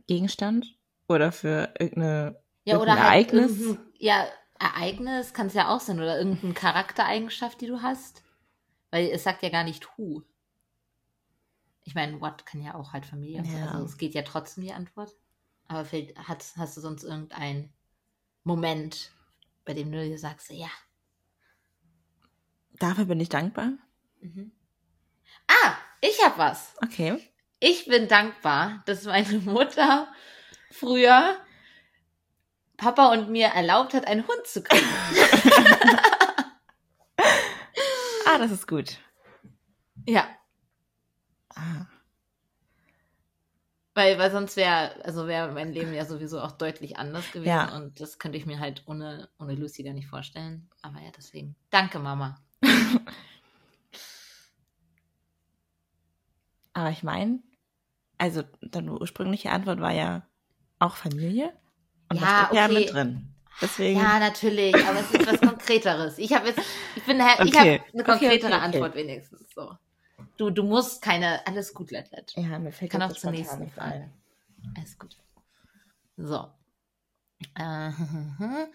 [SPEAKER 2] Gegenstand oder für irgendeine
[SPEAKER 1] ja, oder
[SPEAKER 2] irgendein
[SPEAKER 1] halt
[SPEAKER 2] Ereignis?
[SPEAKER 1] irgendein- Ja, Ereignis kann es ja auch sein. Oder irgendeine Charaktereigenschaft, die du hast. Weil es sagt ja gar nicht who. Ich meine, what kann ja auch halt Familie sein.
[SPEAKER 2] Ja.
[SPEAKER 1] Also es geht ja trotzdem die Antwort. Aber vielleicht hat, hast du sonst irgendeinen Moment, bei dem du dir sagst, ja.
[SPEAKER 2] Dafür bin ich dankbar.
[SPEAKER 1] Mhm. Ah, ich hab was.
[SPEAKER 2] Okay.
[SPEAKER 1] Ich bin dankbar, dass meine Mutter früher Papa und mir erlaubt hat, einen Hund zu kriegen. (laughs)
[SPEAKER 2] Ah, das ist gut.
[SPEAKER 1] ja,
[SPEAKER 2] Ah.
[SPEAKER 1] weil, weil sonst wäre, also wäre mein Leben ja sowieso auch deutlich anders gewesen
[SPEAKER 2] Ja.
[SPEAKER 1] und das könnte ich mir halt ohne, ohne Lucy gar nicht vorstellen. Aber ja, deswegen. Danke, Mama. (laughs)
[SPEAKER 2] Aber ich meine, also deine ursprüngliche Antwort war ja auch Familie. Und
[SPEAKER 1] Ja,
[SPEAKER 2] steckt ja
[SPEAKER 1] okay.
[SPEAKER 2] mit drin. Deswegen.
[SPEAKER 1] Ja, natürlich, aber es ist was (laughs) Konkreteres. Ich habe jetzt, ich bin, ich
[SPEAKER 2] Okay.
[SPEAKER 1] habe eine konkretere
[SPEAKER 2] okay, okay.
[SPEAKER 1] Antwort wenigstens. So. Du, du musst keine, alles gut, Letlet.
[SPEAKER 2] Ja, mir fällt
[SPEAKER 1] Kann auch zur nächsten Frage. Alles gut. So. Äh, (laughs)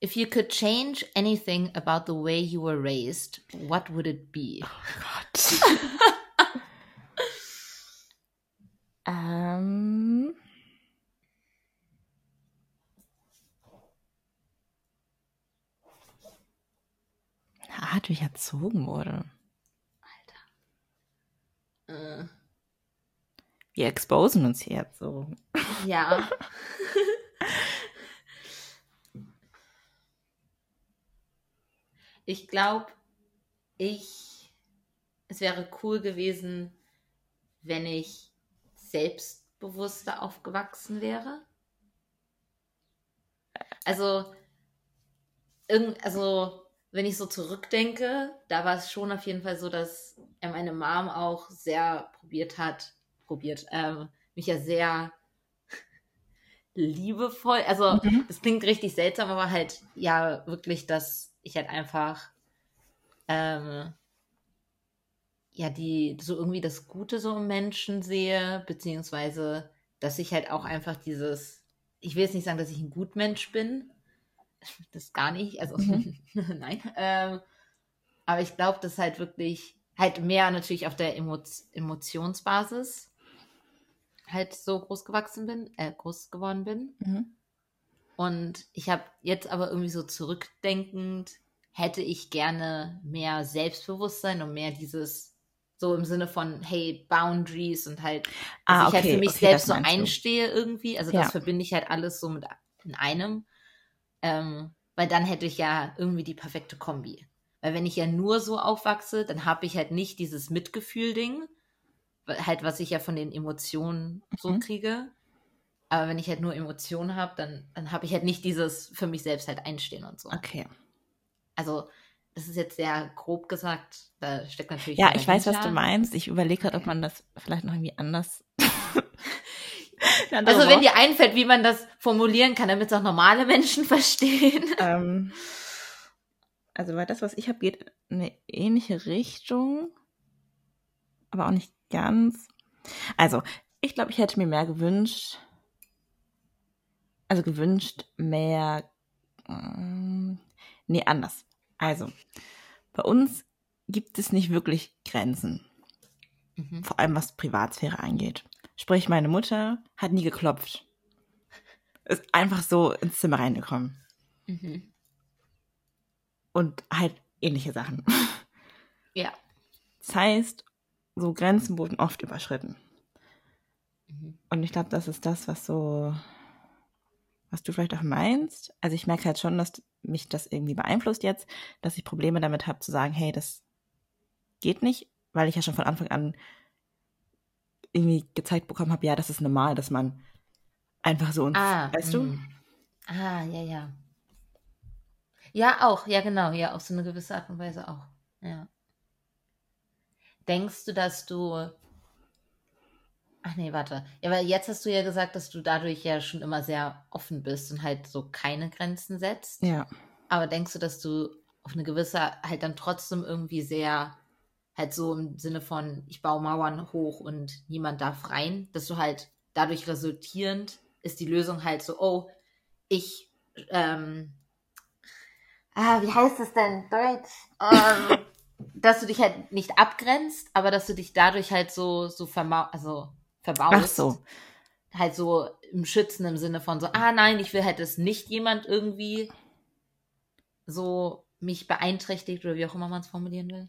[SPEAKER 1] If you could change anything about the way you were raised, what would it be?
[SPEAKER 2] Gott. ähm. (laughs) Ich erzogen wurde.
[SPEAKER 1] Alter. Äh.
[SPEAKER 2] Wir exposen uns hier jetzt so.
[SPEAKER 1] Ja. (laughs) ich glaube, ich, es wäre cool gewesen, wenn ich selbstbewusster aufgewachsen wäre. Also, irgend, also, wenn ich so zurückdenke, da war es schon auf jeden Fall so, dass meine Mom auch sehr probiert hat, probiert, ähm, mich ja sehr (laughs) liebevoll, also
[SPEAKER 2] Mhm.
[SPEAKER 1] das klingt richtig seltsam, aber halt ja wirklich, dass ich halt einfach ähm, ja die so irgendwie das Gute so im Menschen sehe, beziehungsweise dass ich halt auch einfach dieses, ich will jetzt nicht sagen, dass ich ein Gutmensch bin, das gar nicht, also
[SPEAKER 2] Mhm. (laughs)
[SPEAKER 1] nein, ähm, aber ich glaube, dass halt wirklich halt mehr natürlich auf der Emo Emotionsbasis halt so groß gewachsen bin, äh, groß geworden bin.
[SPEAKER 2] Mhm.
[SPEAKER 1] Und ich habe jetzt aber irgendwie so zurückdenkend, hätte ich gerne mehr Selbstbewusstsein und mehr dieses, so im Sinne von, hey, Boundaries und halt, dass
[SPEAKER 2] Ah,
[SPEAKER 1] ich halt
[SPEAKER 2] okay,
[SPEAKER 1] für mich
[SPEAKER 2] okay,
[SPEAKER 1] selbst
[SPEAKER 2] das
[SPEAKER 1] so
[SPEAKER 2] meinst du.
[SPEAKER 1] einstehe irgendwie. Also
[SPEAKER 2] Ja.
[SPEAKER 1] das verbinde ich halt alles so mit in einem. Ähm, weil dann hätte ich ja irgendwie die perfekte Kombi. Weil wenn ich ja nur so aufwachse, dann habe ich halt nicht dieses Mitgefühl-Ding, halt was ich ja von den Emotionen so
[SPEAKER 2] Mhm.
[SPEAKER 1] kriege. Aber wenn ich halt nur Emotionen habe, dann, dann habe ich halt nicht dieses für mich selbst halt einstehen und so.
[SPEAKER 2] Okay.
[SPEAKER 1] Also, das ist jetzt sehr grob gesagt. Da steckt natürlich.
[SPEAKER 2] Ja, ich weiß, was du meinst. Ich überlege gerade, ob man das vielleicht noch irgendwie anders. (laughs)
[SPEAKER 1] Also, wenn dir einfällt, wie man das formulieren kann, damit es auch normale (laughs) Menschen verstehen.
[SPEAKER 2] ähm, also, weil das, was ich habe, geht in eine ähnliche Richtung, aber auch nicht ganz. Also, ich glaube, ich hätte mir mehr gewünscht. Also gewünscht mehr. Ähm, nee, anders. Also, bei uns gibt es nicht wirklich Grenzen.
[SPEAKER 1] Mhm.
[SPEAKER 2] vor allem was Privatsphäre angeht. Sprich, meine Mutter hat nie geklopft. Ist einfach so ins Zimmer reingekommen.
[SPEAKER 1] Mhm.
[SPEAKER 2] Und halt ähnliche Sachen.
[SPEAKER 1] Ja.
[SPEAKER 2] Das heißt, so Grenzen wurden oft überschritten.
[SPEAKER 1] Mhm.
[SPEAKER 2] Und ich glaube, das ist das, was so, was du vielleicht auch meinst. Also ich merke halt schon, dass mich das irgendwie beeinflusst jetzt, dass ich Probleme damit habe zu sagen, hey, das geht nicht, weil ich ja schon von Anfang an irgendwie gezeigt bekommen habe, ja, das ist normal, dass man einfach so uns,
[SPEAKER 1] Ah,
[SPEAKER 2] weißt du?
[SPEAKER 1] mhm. Ah, ja, ja. Ja, auch, ja, genau, ja, auf so eine gewisse Art und Weise auch. Ja. Denkst du, dass du. Ach nee, warte. Ja, weil jetzt hast du ja gesagt, dass du dadurch ja schon immer sehr offen bist und halt so keine Grenzen setzt.
[SPEAKER 2] Ja.
[SPEAKER 1] Aber denkst du, dass du auf eine gewisse halt dann trotzdem irgendwie sehr halt so im Sinne von ich baue Mauern hoch und niemand darf rein, dass du halt dadurch resultierend ist die Lösung halt so, oh, ich ähm, ah, wie heißt es denn Deutsch? Ähm, (laughs) dass du dich halt nicht abgrenzt, aber dass du dich dadurch halt so so vermau also verbaust
[SPEAKER 2] Ach so.
[SPEAKER 1] halt so im Schützen im Sinne von so, ah nein, ich will halt, dass nicht jemand irgendwie so mich beeinträchtigt oder wie auch immer man es formulieren will.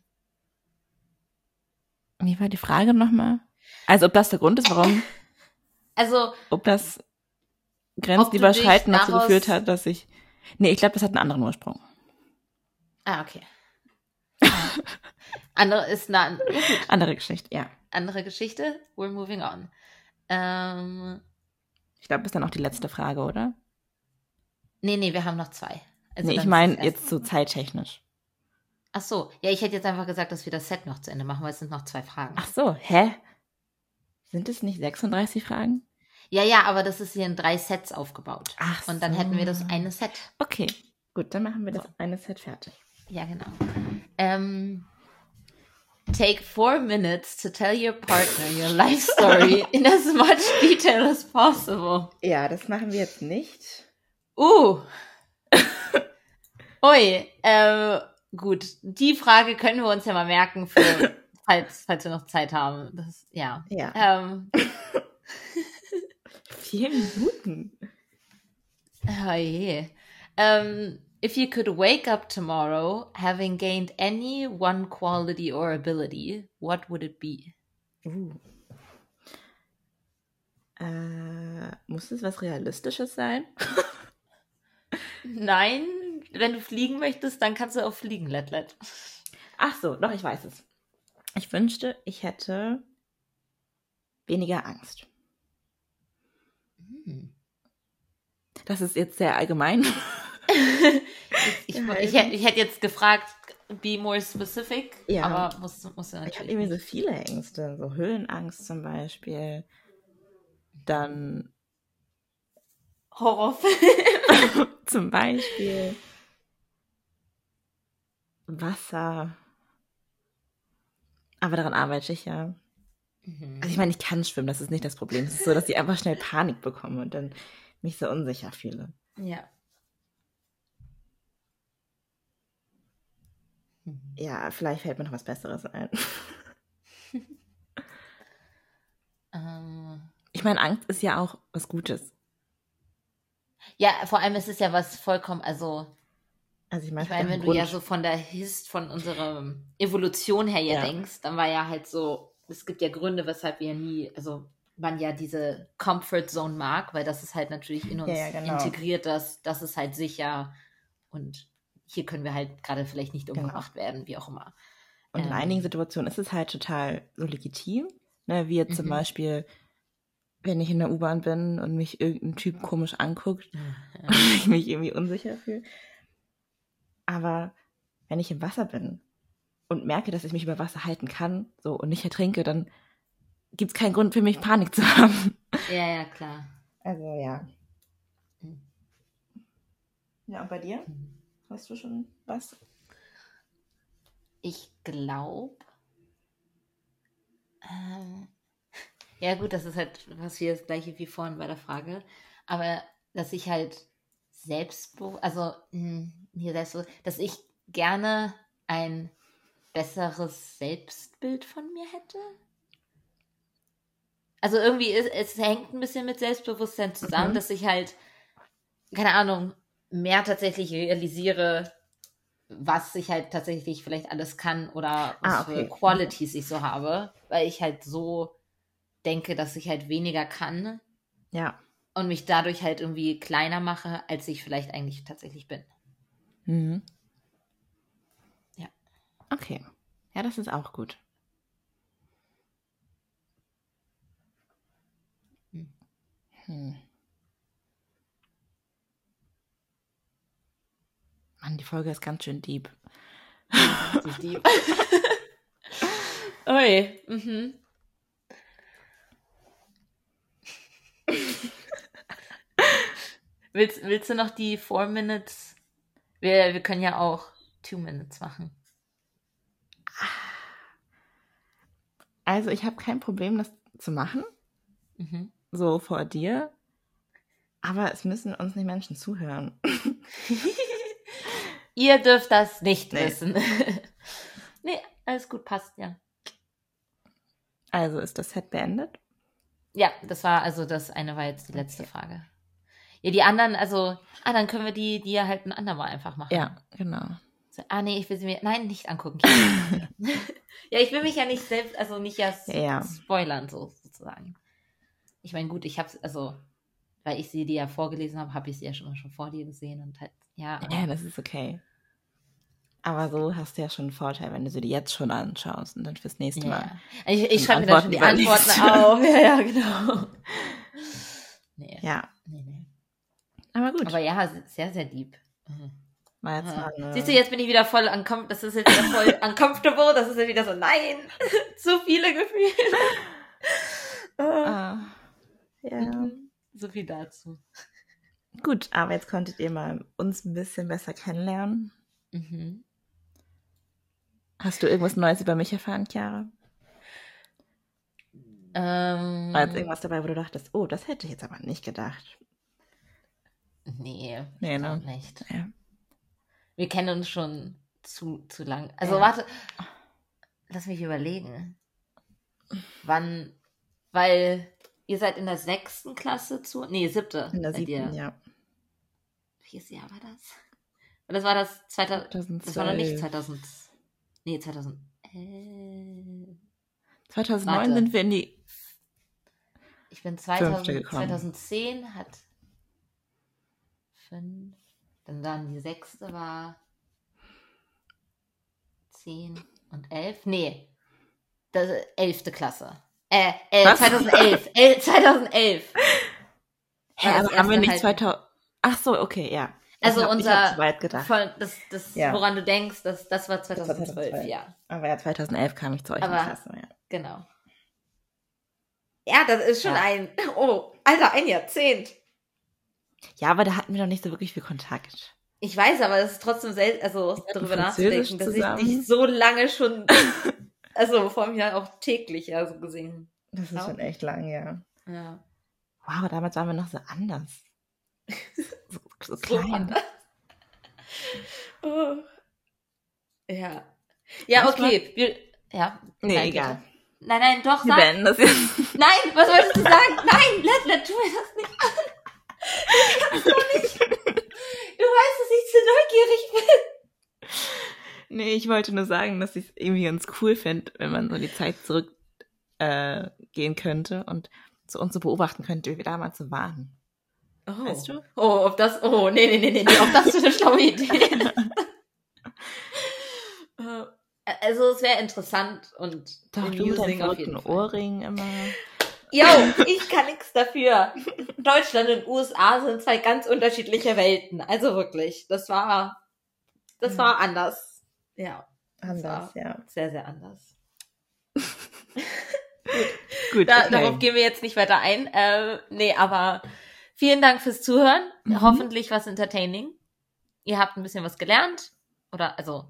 [SPEAKER 2] Wie war die Frage nochmal? Also ob das der Grund ist, warum, (laughs)
[SPEAKER 1] Also,
[SPEAKER 2] ob das
[SPEAKER 1] Ob du
[SPEAKER 2] Grenzen
[SPEAKER 1] dich
[SPEAKER 2] überschreiten dazu geführt hat, dass ich. Nee, ich glaube, das hat einen anderen Ursprung.
[SPEAKER 1] ah, okay. Andere ist eine
[SPEAKER 2] Andere Geschichte, ja.
[SPEAKER 1] andere Geschichte. We're moving on. Ähm,
[SPEAKER 2] Ich glaube, das ist dann auch die letzte Frage, oder?
[SPEAKER 1] nee, nee, wir haben noch zwei. Also
[SPEAKER 2] nee, ich meine jetzt so zeittechnisch.
[SPEAKER 1] Ach so, ja, ich hätte jetzt einfach gesagt, dass wir das Set noch zu Ende machen, weil es sind noch zwei Fragen.
[SPEAKER 2] Ach so, hä? Sind es nicht 36 Fragen?
[SPEAKER 1] Ja, ja, aber das ist hier in drei Sets aufgebaut.
[SPEAKER 2] Ach
[SPEAKER 1] Und dann
[SPEAKER 2] so.
[SPEAKER 1] hätten wir das eine Set.
[SPEAKER 2] Okay, gut, dann machen wir das eine Set fertig.
[SPEAKER 1] Ja, genau. Ähm, Take four minutes to tell your partner your life story (laughs) in as much detail as possible.
[SPEAKER 2] Ja, das machen wir jetzt nicht.
[SPEAKER 1] Uh. (laughs) Ui, äh, gut. Die Frage können wir uns ja mal merken, für, (laughs) falls, falls wir noch Zeit haben. Das, ja.
[SPEAKER 2] Ja.
[SPEAKER 1] Ähm, (laughs)
[SPEAKER 2] Vier Minuten.
[SPEAKER 1] oh je. Um, if you could wake up tomorrow having gained any one quality or ability, what would it be?
[SPEAKER 2] Uh. Äh, muss es was Realistisches sein? (laughs)
[SPEAKER 1] Nein, wenn du fliegen möchtest, dann kannst du auch fliegen, Letlet.
[SPEAKER 2] Ach so, doch, ich weiß es. Ich wünschte, ich hätte weniger Angst.
[SPEAKER 1] Hm.
[SPEAKER 2] Das ist jetzt sehr allgemein. (laughs)
[SPEAKER 1] Ich, ich, ich, hätte- ich hätte jetzt gefragt, be more specific,
[SPEAKER 2] Ja.
[SPEAKER 1] aber muss, muss ja
[SPEAKER 2] Ich habe
[SPEAKER 1] natürlich.
[SPEAKER 2] irgendwie so viele Ängste, so Höhenangst zum Beispiel. Dann
[SPEAKER 1] Horrorfilm. (laughs)
[SPEAKER 2] zum Beispiel Wasser. Aber daran arbeite ich ja.
[SPEAKER 1] Mhm.
[SPEAKER 2] Also ich meine, ich kann schwimmen, das ist nicht das Problem. Es ist so, dass ich einfach schnell Panik bekomme und dann mich so unsicher fühle.
[SPEAKER 1] Ja. Mhm.
[SPEAKER 2] Ja, vielleicht fällt mir noch was Besseres ein. (laughs)
[SPEAKER 1] Ähm,
[SPEAKER 2] Ich meine, Angst ist ja auch was Gutes.
[SPEAKER 1] ja, vor allem ist es ja was vollkommen, also
[SPEAKER 2] Also ich meine,
[SPEAKER 1] Ich meine, wenn du ja so von der Hist, von unserer Evolution her ja,
[SPEAKER 2] Ja.
[SPEAKER 1] denkst, dann war ja halt so, es gibt ja Gründe, weshalb wir nie, also man ja diese Comfort Zone mag, weil das ist halt natürlich in uns
[SPEAKER 2] Ja, ja, genau.
[SPEAKER 1] integriert, dass das ist halt sicher und hier können wir halt gerade vielleicht nicht
[SPEAKER 2] Genau.
[SPEAKER 1] umgebracht werden, wie auch immer.
[SPEAKER 2] Und in
[SPEAKER 1] Ähm.
[SPEAKER 2] einigen Situationen ist es halt total so legitim. Ne? Wie jetzt zum
[SPEAKER 1] Mhm.
[SPEAKER 2] Beispiel, wenn ich in der U-Bahn bin und mich irgendein Typ komisch anguckt,
[SPEAKER 1] Ja. (laughs)
[SPEAKER 2] und ich mich irgendwie unsicher fühle. Aber wenn ich im Wasser bin und merke, dass ich mich über Wasser halten kann so und nicht ertrinke, dann gibt es keinen Grund für mich, Panik zu (laughs) haben.
[SPEAKER 1] ja, ja, klar.
[SPEAKER 2] Also ja.
[SPEAKER 1] Mhm.
[SPEAKER 2] Ja, und bei dir? Hast du schon was?
[SPEAKER 1] Ich glaube. Ähm, ja, gut, das ist halt was wie das gleiche wie vorhin bei der Frage. Aber dass ich halt selbstbewusst, also mh, hier selbstbewusst, dass ich gerne ein besseres Selbstbild von mir hätte. Also irgendwie ist, es hängt ein bisschen mit Selbstbewusstsein zusammen,
[SPEAKER 2] Mhm.
[SPEAKER 1] dass ich halt, keine Ahnung, mehr tatsächlich realisiere, was ich halt tatsächlich vielleicht alles kann oder was
[SPEAKER 2] Ah, okay.
[SPEAKER 1] für Qualities ich so habe, weil ich halt so denke, dass ich halt weniger kann
[SPEAKER 2] Ja.
[SPEAKER 1] und mich dadurch halt irgendwie kleiner mache, als ich vielleicht eigentlich tatsächlich bin.
[SPEAKER 2] Mhm.
[SPEAKER 1] Ja.
[SPEAKER 2] Okay. Ja, das ist auch gut.
[SPEAKER 1] Hm.
[SPEAKER 2] Mann, die Folge ist ganz schön deep.
[SPEAKER 1] Richtig deep. (laughs) Ui, mhm. willst, willst du noch die Four Minutes? Wir, wir können ja auch Two Minutes machen.
[SPEAKER 2] Also, ich habe kein Problem, das zu machen,
[SPEAKER 1] Mhm.
[SPEAKER 2] so vor dir. Aber es müssen uns nicht Menschen zuhören. (laughs)
[SPEAKER 1] Ihr dürft das nicht
[SPEAKER 2] Nee.
[SPEAKER 1] wissen. (laughs) nee, alles gut, passt, ja.
[SPEAKER 2] Also, ist das Set beendet?
[SPEAKER 1] Ja, das war, also das eine war jetzt die letzte Frage. Ja, die anderen, also, ah, dann können wir die, die ja halt ein andermal einfach machen.
[SPEAKER 2] Ja, genau.
[SPEAKER 1] So, ah, nee, ich will sie mir, nein, nicht angucken. (laughs) (laughs) ja, ich will mich ja nicht selbst, also nicht ja,
[SPEAKER 2] Ja.
[SPEAKER 1] spoilern, so, sozusagen. Ich meine, gut, ich hab's, also, weil ich sie dir ja vorgelesen habe, habe ich sie ja schon, schon vor dir gesehen und halt, ja.
[SPEAKER 2] Ja, das ist okay. Aber so hast du ja schon einen Vorteil, wenn du sie dir jetzt schon anschaust und dann fürs nächste
[SPEAKER 1] Ja,
[SPEAKER 2] Mal.
[SPEAKER 1] ja. Ich, ich schreibe mir dann schon die
[SPEAKER 2] Antworten
[SPEAKER 1] auf. (laughs) Ja, ja, genau. Nee,
[SPEAKER 2] Ja,
[SPEAKER 1] nee, nee.
[SPEAKER 2] Aber gut.
[SPEAKER 1] Aber ja, sehr, sehr deep. Mhm.
[SPEAKER 2] Mal eine-
[SPEAKER 1] Siehst du, jetzt bin ich wieder voll uncom das ist jetzt wieder voll (laughs) uncomfortable, das ist jetzt wieder so, nein, (laughs) zu viele Gefühle. (laughs)
[SPEAKER 2] Ah, ja.
[SPEAKER 1] Mhm. So viel dazu.
[SPEAKER 2] Gut, aber jetzt konntet ihr mal uns ein bisschen besser kennenlernen.
[SPEAKER 1] Mhm.
[SPEAKER 2] Hast du irgendwas Neues über mich erfahren, Chiara?
[SPEAKER 1] Ähm,
[SPEAKER 2] War jetzt irgendwas dabei, wo du dachtest, oh, das hätte ich jetzt aber nicht gedacht.
[SPEAKER 1] Nee,
[SPEAKER 2] Nee, ne?
[SPEAKER 1] nicht.
[SPEAKER 2] Ja.
[SPEAKER 1] Wir kennen uns schon zu, zu lang. Also
[SPEAKER 2] Ja.
[SPEAKER 1] warte, lass mich überlegen. Wann, weil ihr seid in der sechsten Klasse zu, nee, siebte.
[SPEAKER 2] In der siebten, ja.
[SPEAKER 1] Welches Jahr war das? Und das war das 2000, das war noch nicht
[SPEAKER 2] 2012.
[SPEAKER 1] 2000, nee, 2011.
[SPEAKER 2] 2009
[SPEAKER 1] Warte.
[SPEAKER 2] sind wir in die.
[SPEAKER 1] Ich bin
[SPEAKER 2] Fünfte
[SPEAKER 1] 2000,
[SPEAKER 2] gekommen.
[SPEAKER 1] 2010 hat fünf, dann dann die sechste war zehn und elf. Nee, das elfte Klasse. Äh, äh
[SPEAKER 2] Was?
[SPEAKER 1] 2011. El, 2011.
[SPEAKER 2] Hä,
[SPEAKER 1] War das
[SPEAKER 2] aber haben wir nicht
[SPEAKER 1] halt-
[SPEAKER 2] 2000. Ach so, okay, ja.
[SPEAKER 1] Also
[SPEAKER 2] ich hab,
[SPEAKER 1] unser-
[SPEAKER 2] Ich weit gedacht.
[SPEAKER 1] Von, das, das
[SPEAKER 2] Ja.
[SPEAKER 1] woran du denkst, das, das war
[SPEAKER 2] war
[SPEAKER 1] 2012,
[SPEAKER 2] 2012.
[SPEAKER 1] ja.
[SPEAKER 2] Aber ja, 2011 kam ich zu euch
[SPEAKER 1] Aber-
[SPEAKER 2] in Klasse, ja.
[SPEAKER 1] Genau. Ja, das ist schon
[SPEAKER 2] Ja.
[SPEAKER 1] ein, oh, Alter, ein Jahrzehnt.
[SPEAKER 2] Ja, aber da hatten wir doch nicht so wirklich viel Kontakt.
[SPEAKER 1] Ich weiß, aber es ist trotzdem selten, also darüber nachzudenken, dass
[SPEAKER 2] zusammen.
[SPEAKER 1] ich dich so lange schon, (laughs) also vor allem ja auch täglich ja so gesehen.
[SPEAKER 2] Das ist
[SPEAKER 1] Ja.
[SPEAKER 2] schon echt lang, ja.
[SPEAKER 1] Ja.
[SPEAKER 2] Wow, damals waren wir noch so anders. (laughs) So, so
[SPEAKER 1] So
[SPEAKER 2] klein.
[SPEAKER 1] anders. Oh. Ja. Ja,
[SPEAKER 2] Manchmal-
[SPEAKER 1] okay. Wir, ja.
[SPEAKER 2] Nee,
[SPEAKER 1] Nein,
[SPEAKER 2] egal.
[SPEAKER 1] bitte. Nein, nein, doch,
[SPEAKER 2] Wir
[SPEAKER 1] sag.
[SPEAKER 2] das jetzt.
[SPEAKER 1] Nein, was wolltest du sagen? Nein, Lettler, tu mir das nicht an. Du kannst doch nicht. Du weißt, dass ich zu neugierig bin.
[SPEAKER 2] Nee, ich wollte nur sagen, dass ich es irgendwie ganz cool finde, wenn man so die Zeit zurückgehen äh, könnte und zu uns so beobachten könnte, wie wir damals so waren.
[SPEAKER 1] Oh.
[SPEAKER 2] Weißt du?
[SPEAKER 1] Oh, ob das, oh, nee, nee, nee, nee, nee, ob das so eine schlaue Idee ist. (laughs) Äh, also, es wäre interessant und
[SPEAKER 2] Doch, du mit deinem
[SPEAKER 1] Fall.
[SPEAKER 2] Ohrring immer.
[SPEAKER 1] Yo, ich kann nichts dafür. Deutschland und USA sind zwei ganz unterschiedliche Welten. Also wirklich, das war, das
[SPEAKER 2] Ja.
[SPEAKER 1] war anders. Ja,
[SPEAKER 2] Anders, ja.
[SPEAKER 1] sehr, sehr anders. (laughs)
[SPEAKER 2] Gut,
[SPEAKER 1] Da,
[SPEAKER 2] okay.
[SPEAKER 1] Darauf gehen wir jetzt nicht weiter ein. Äh, nee, aber vielen Dank fürs Zuhören.
[SPEAKER 2] Mhm.
[SPEAKER 1] Hoffentlich was entertaining. Ihr habt ein bisschen was gelernt. Oder also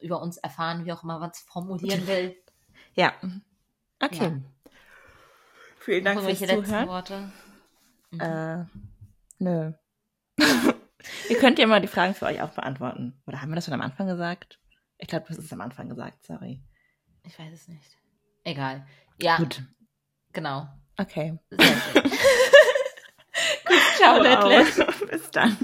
[SPEAKER 1] über uns erfahren, wie auch immer man es formulieren (laughs) will.
[SPEAKER 2] Ja. Okay.
[SPEAKER 1] Ja.
[SPEAKER 2] Vielen Dank fürs Zuhören.
[SPEAKER 1] Worte. Mhm.
[SPEAKER 2] Äh, nö. (laughs) Ihr könnt ja mal die Fragen für euch auch beantworten. Oder haben wir das schon am Anfang gesagt? Ich glaube, das ist am Anfang gesagt, sorry.
[SPEAKER 1] Ich weiß es nicht. Egal. Ja,
[SPEAKER 2] Gut.
[SPEAKER 1] genau.
[SPEAKER 2] Okay.
[SPEAKER 1] Sehr schön. (laughs) (laughs) Gut, ciao,
[SPEAKER 2] Wow. Bis dann.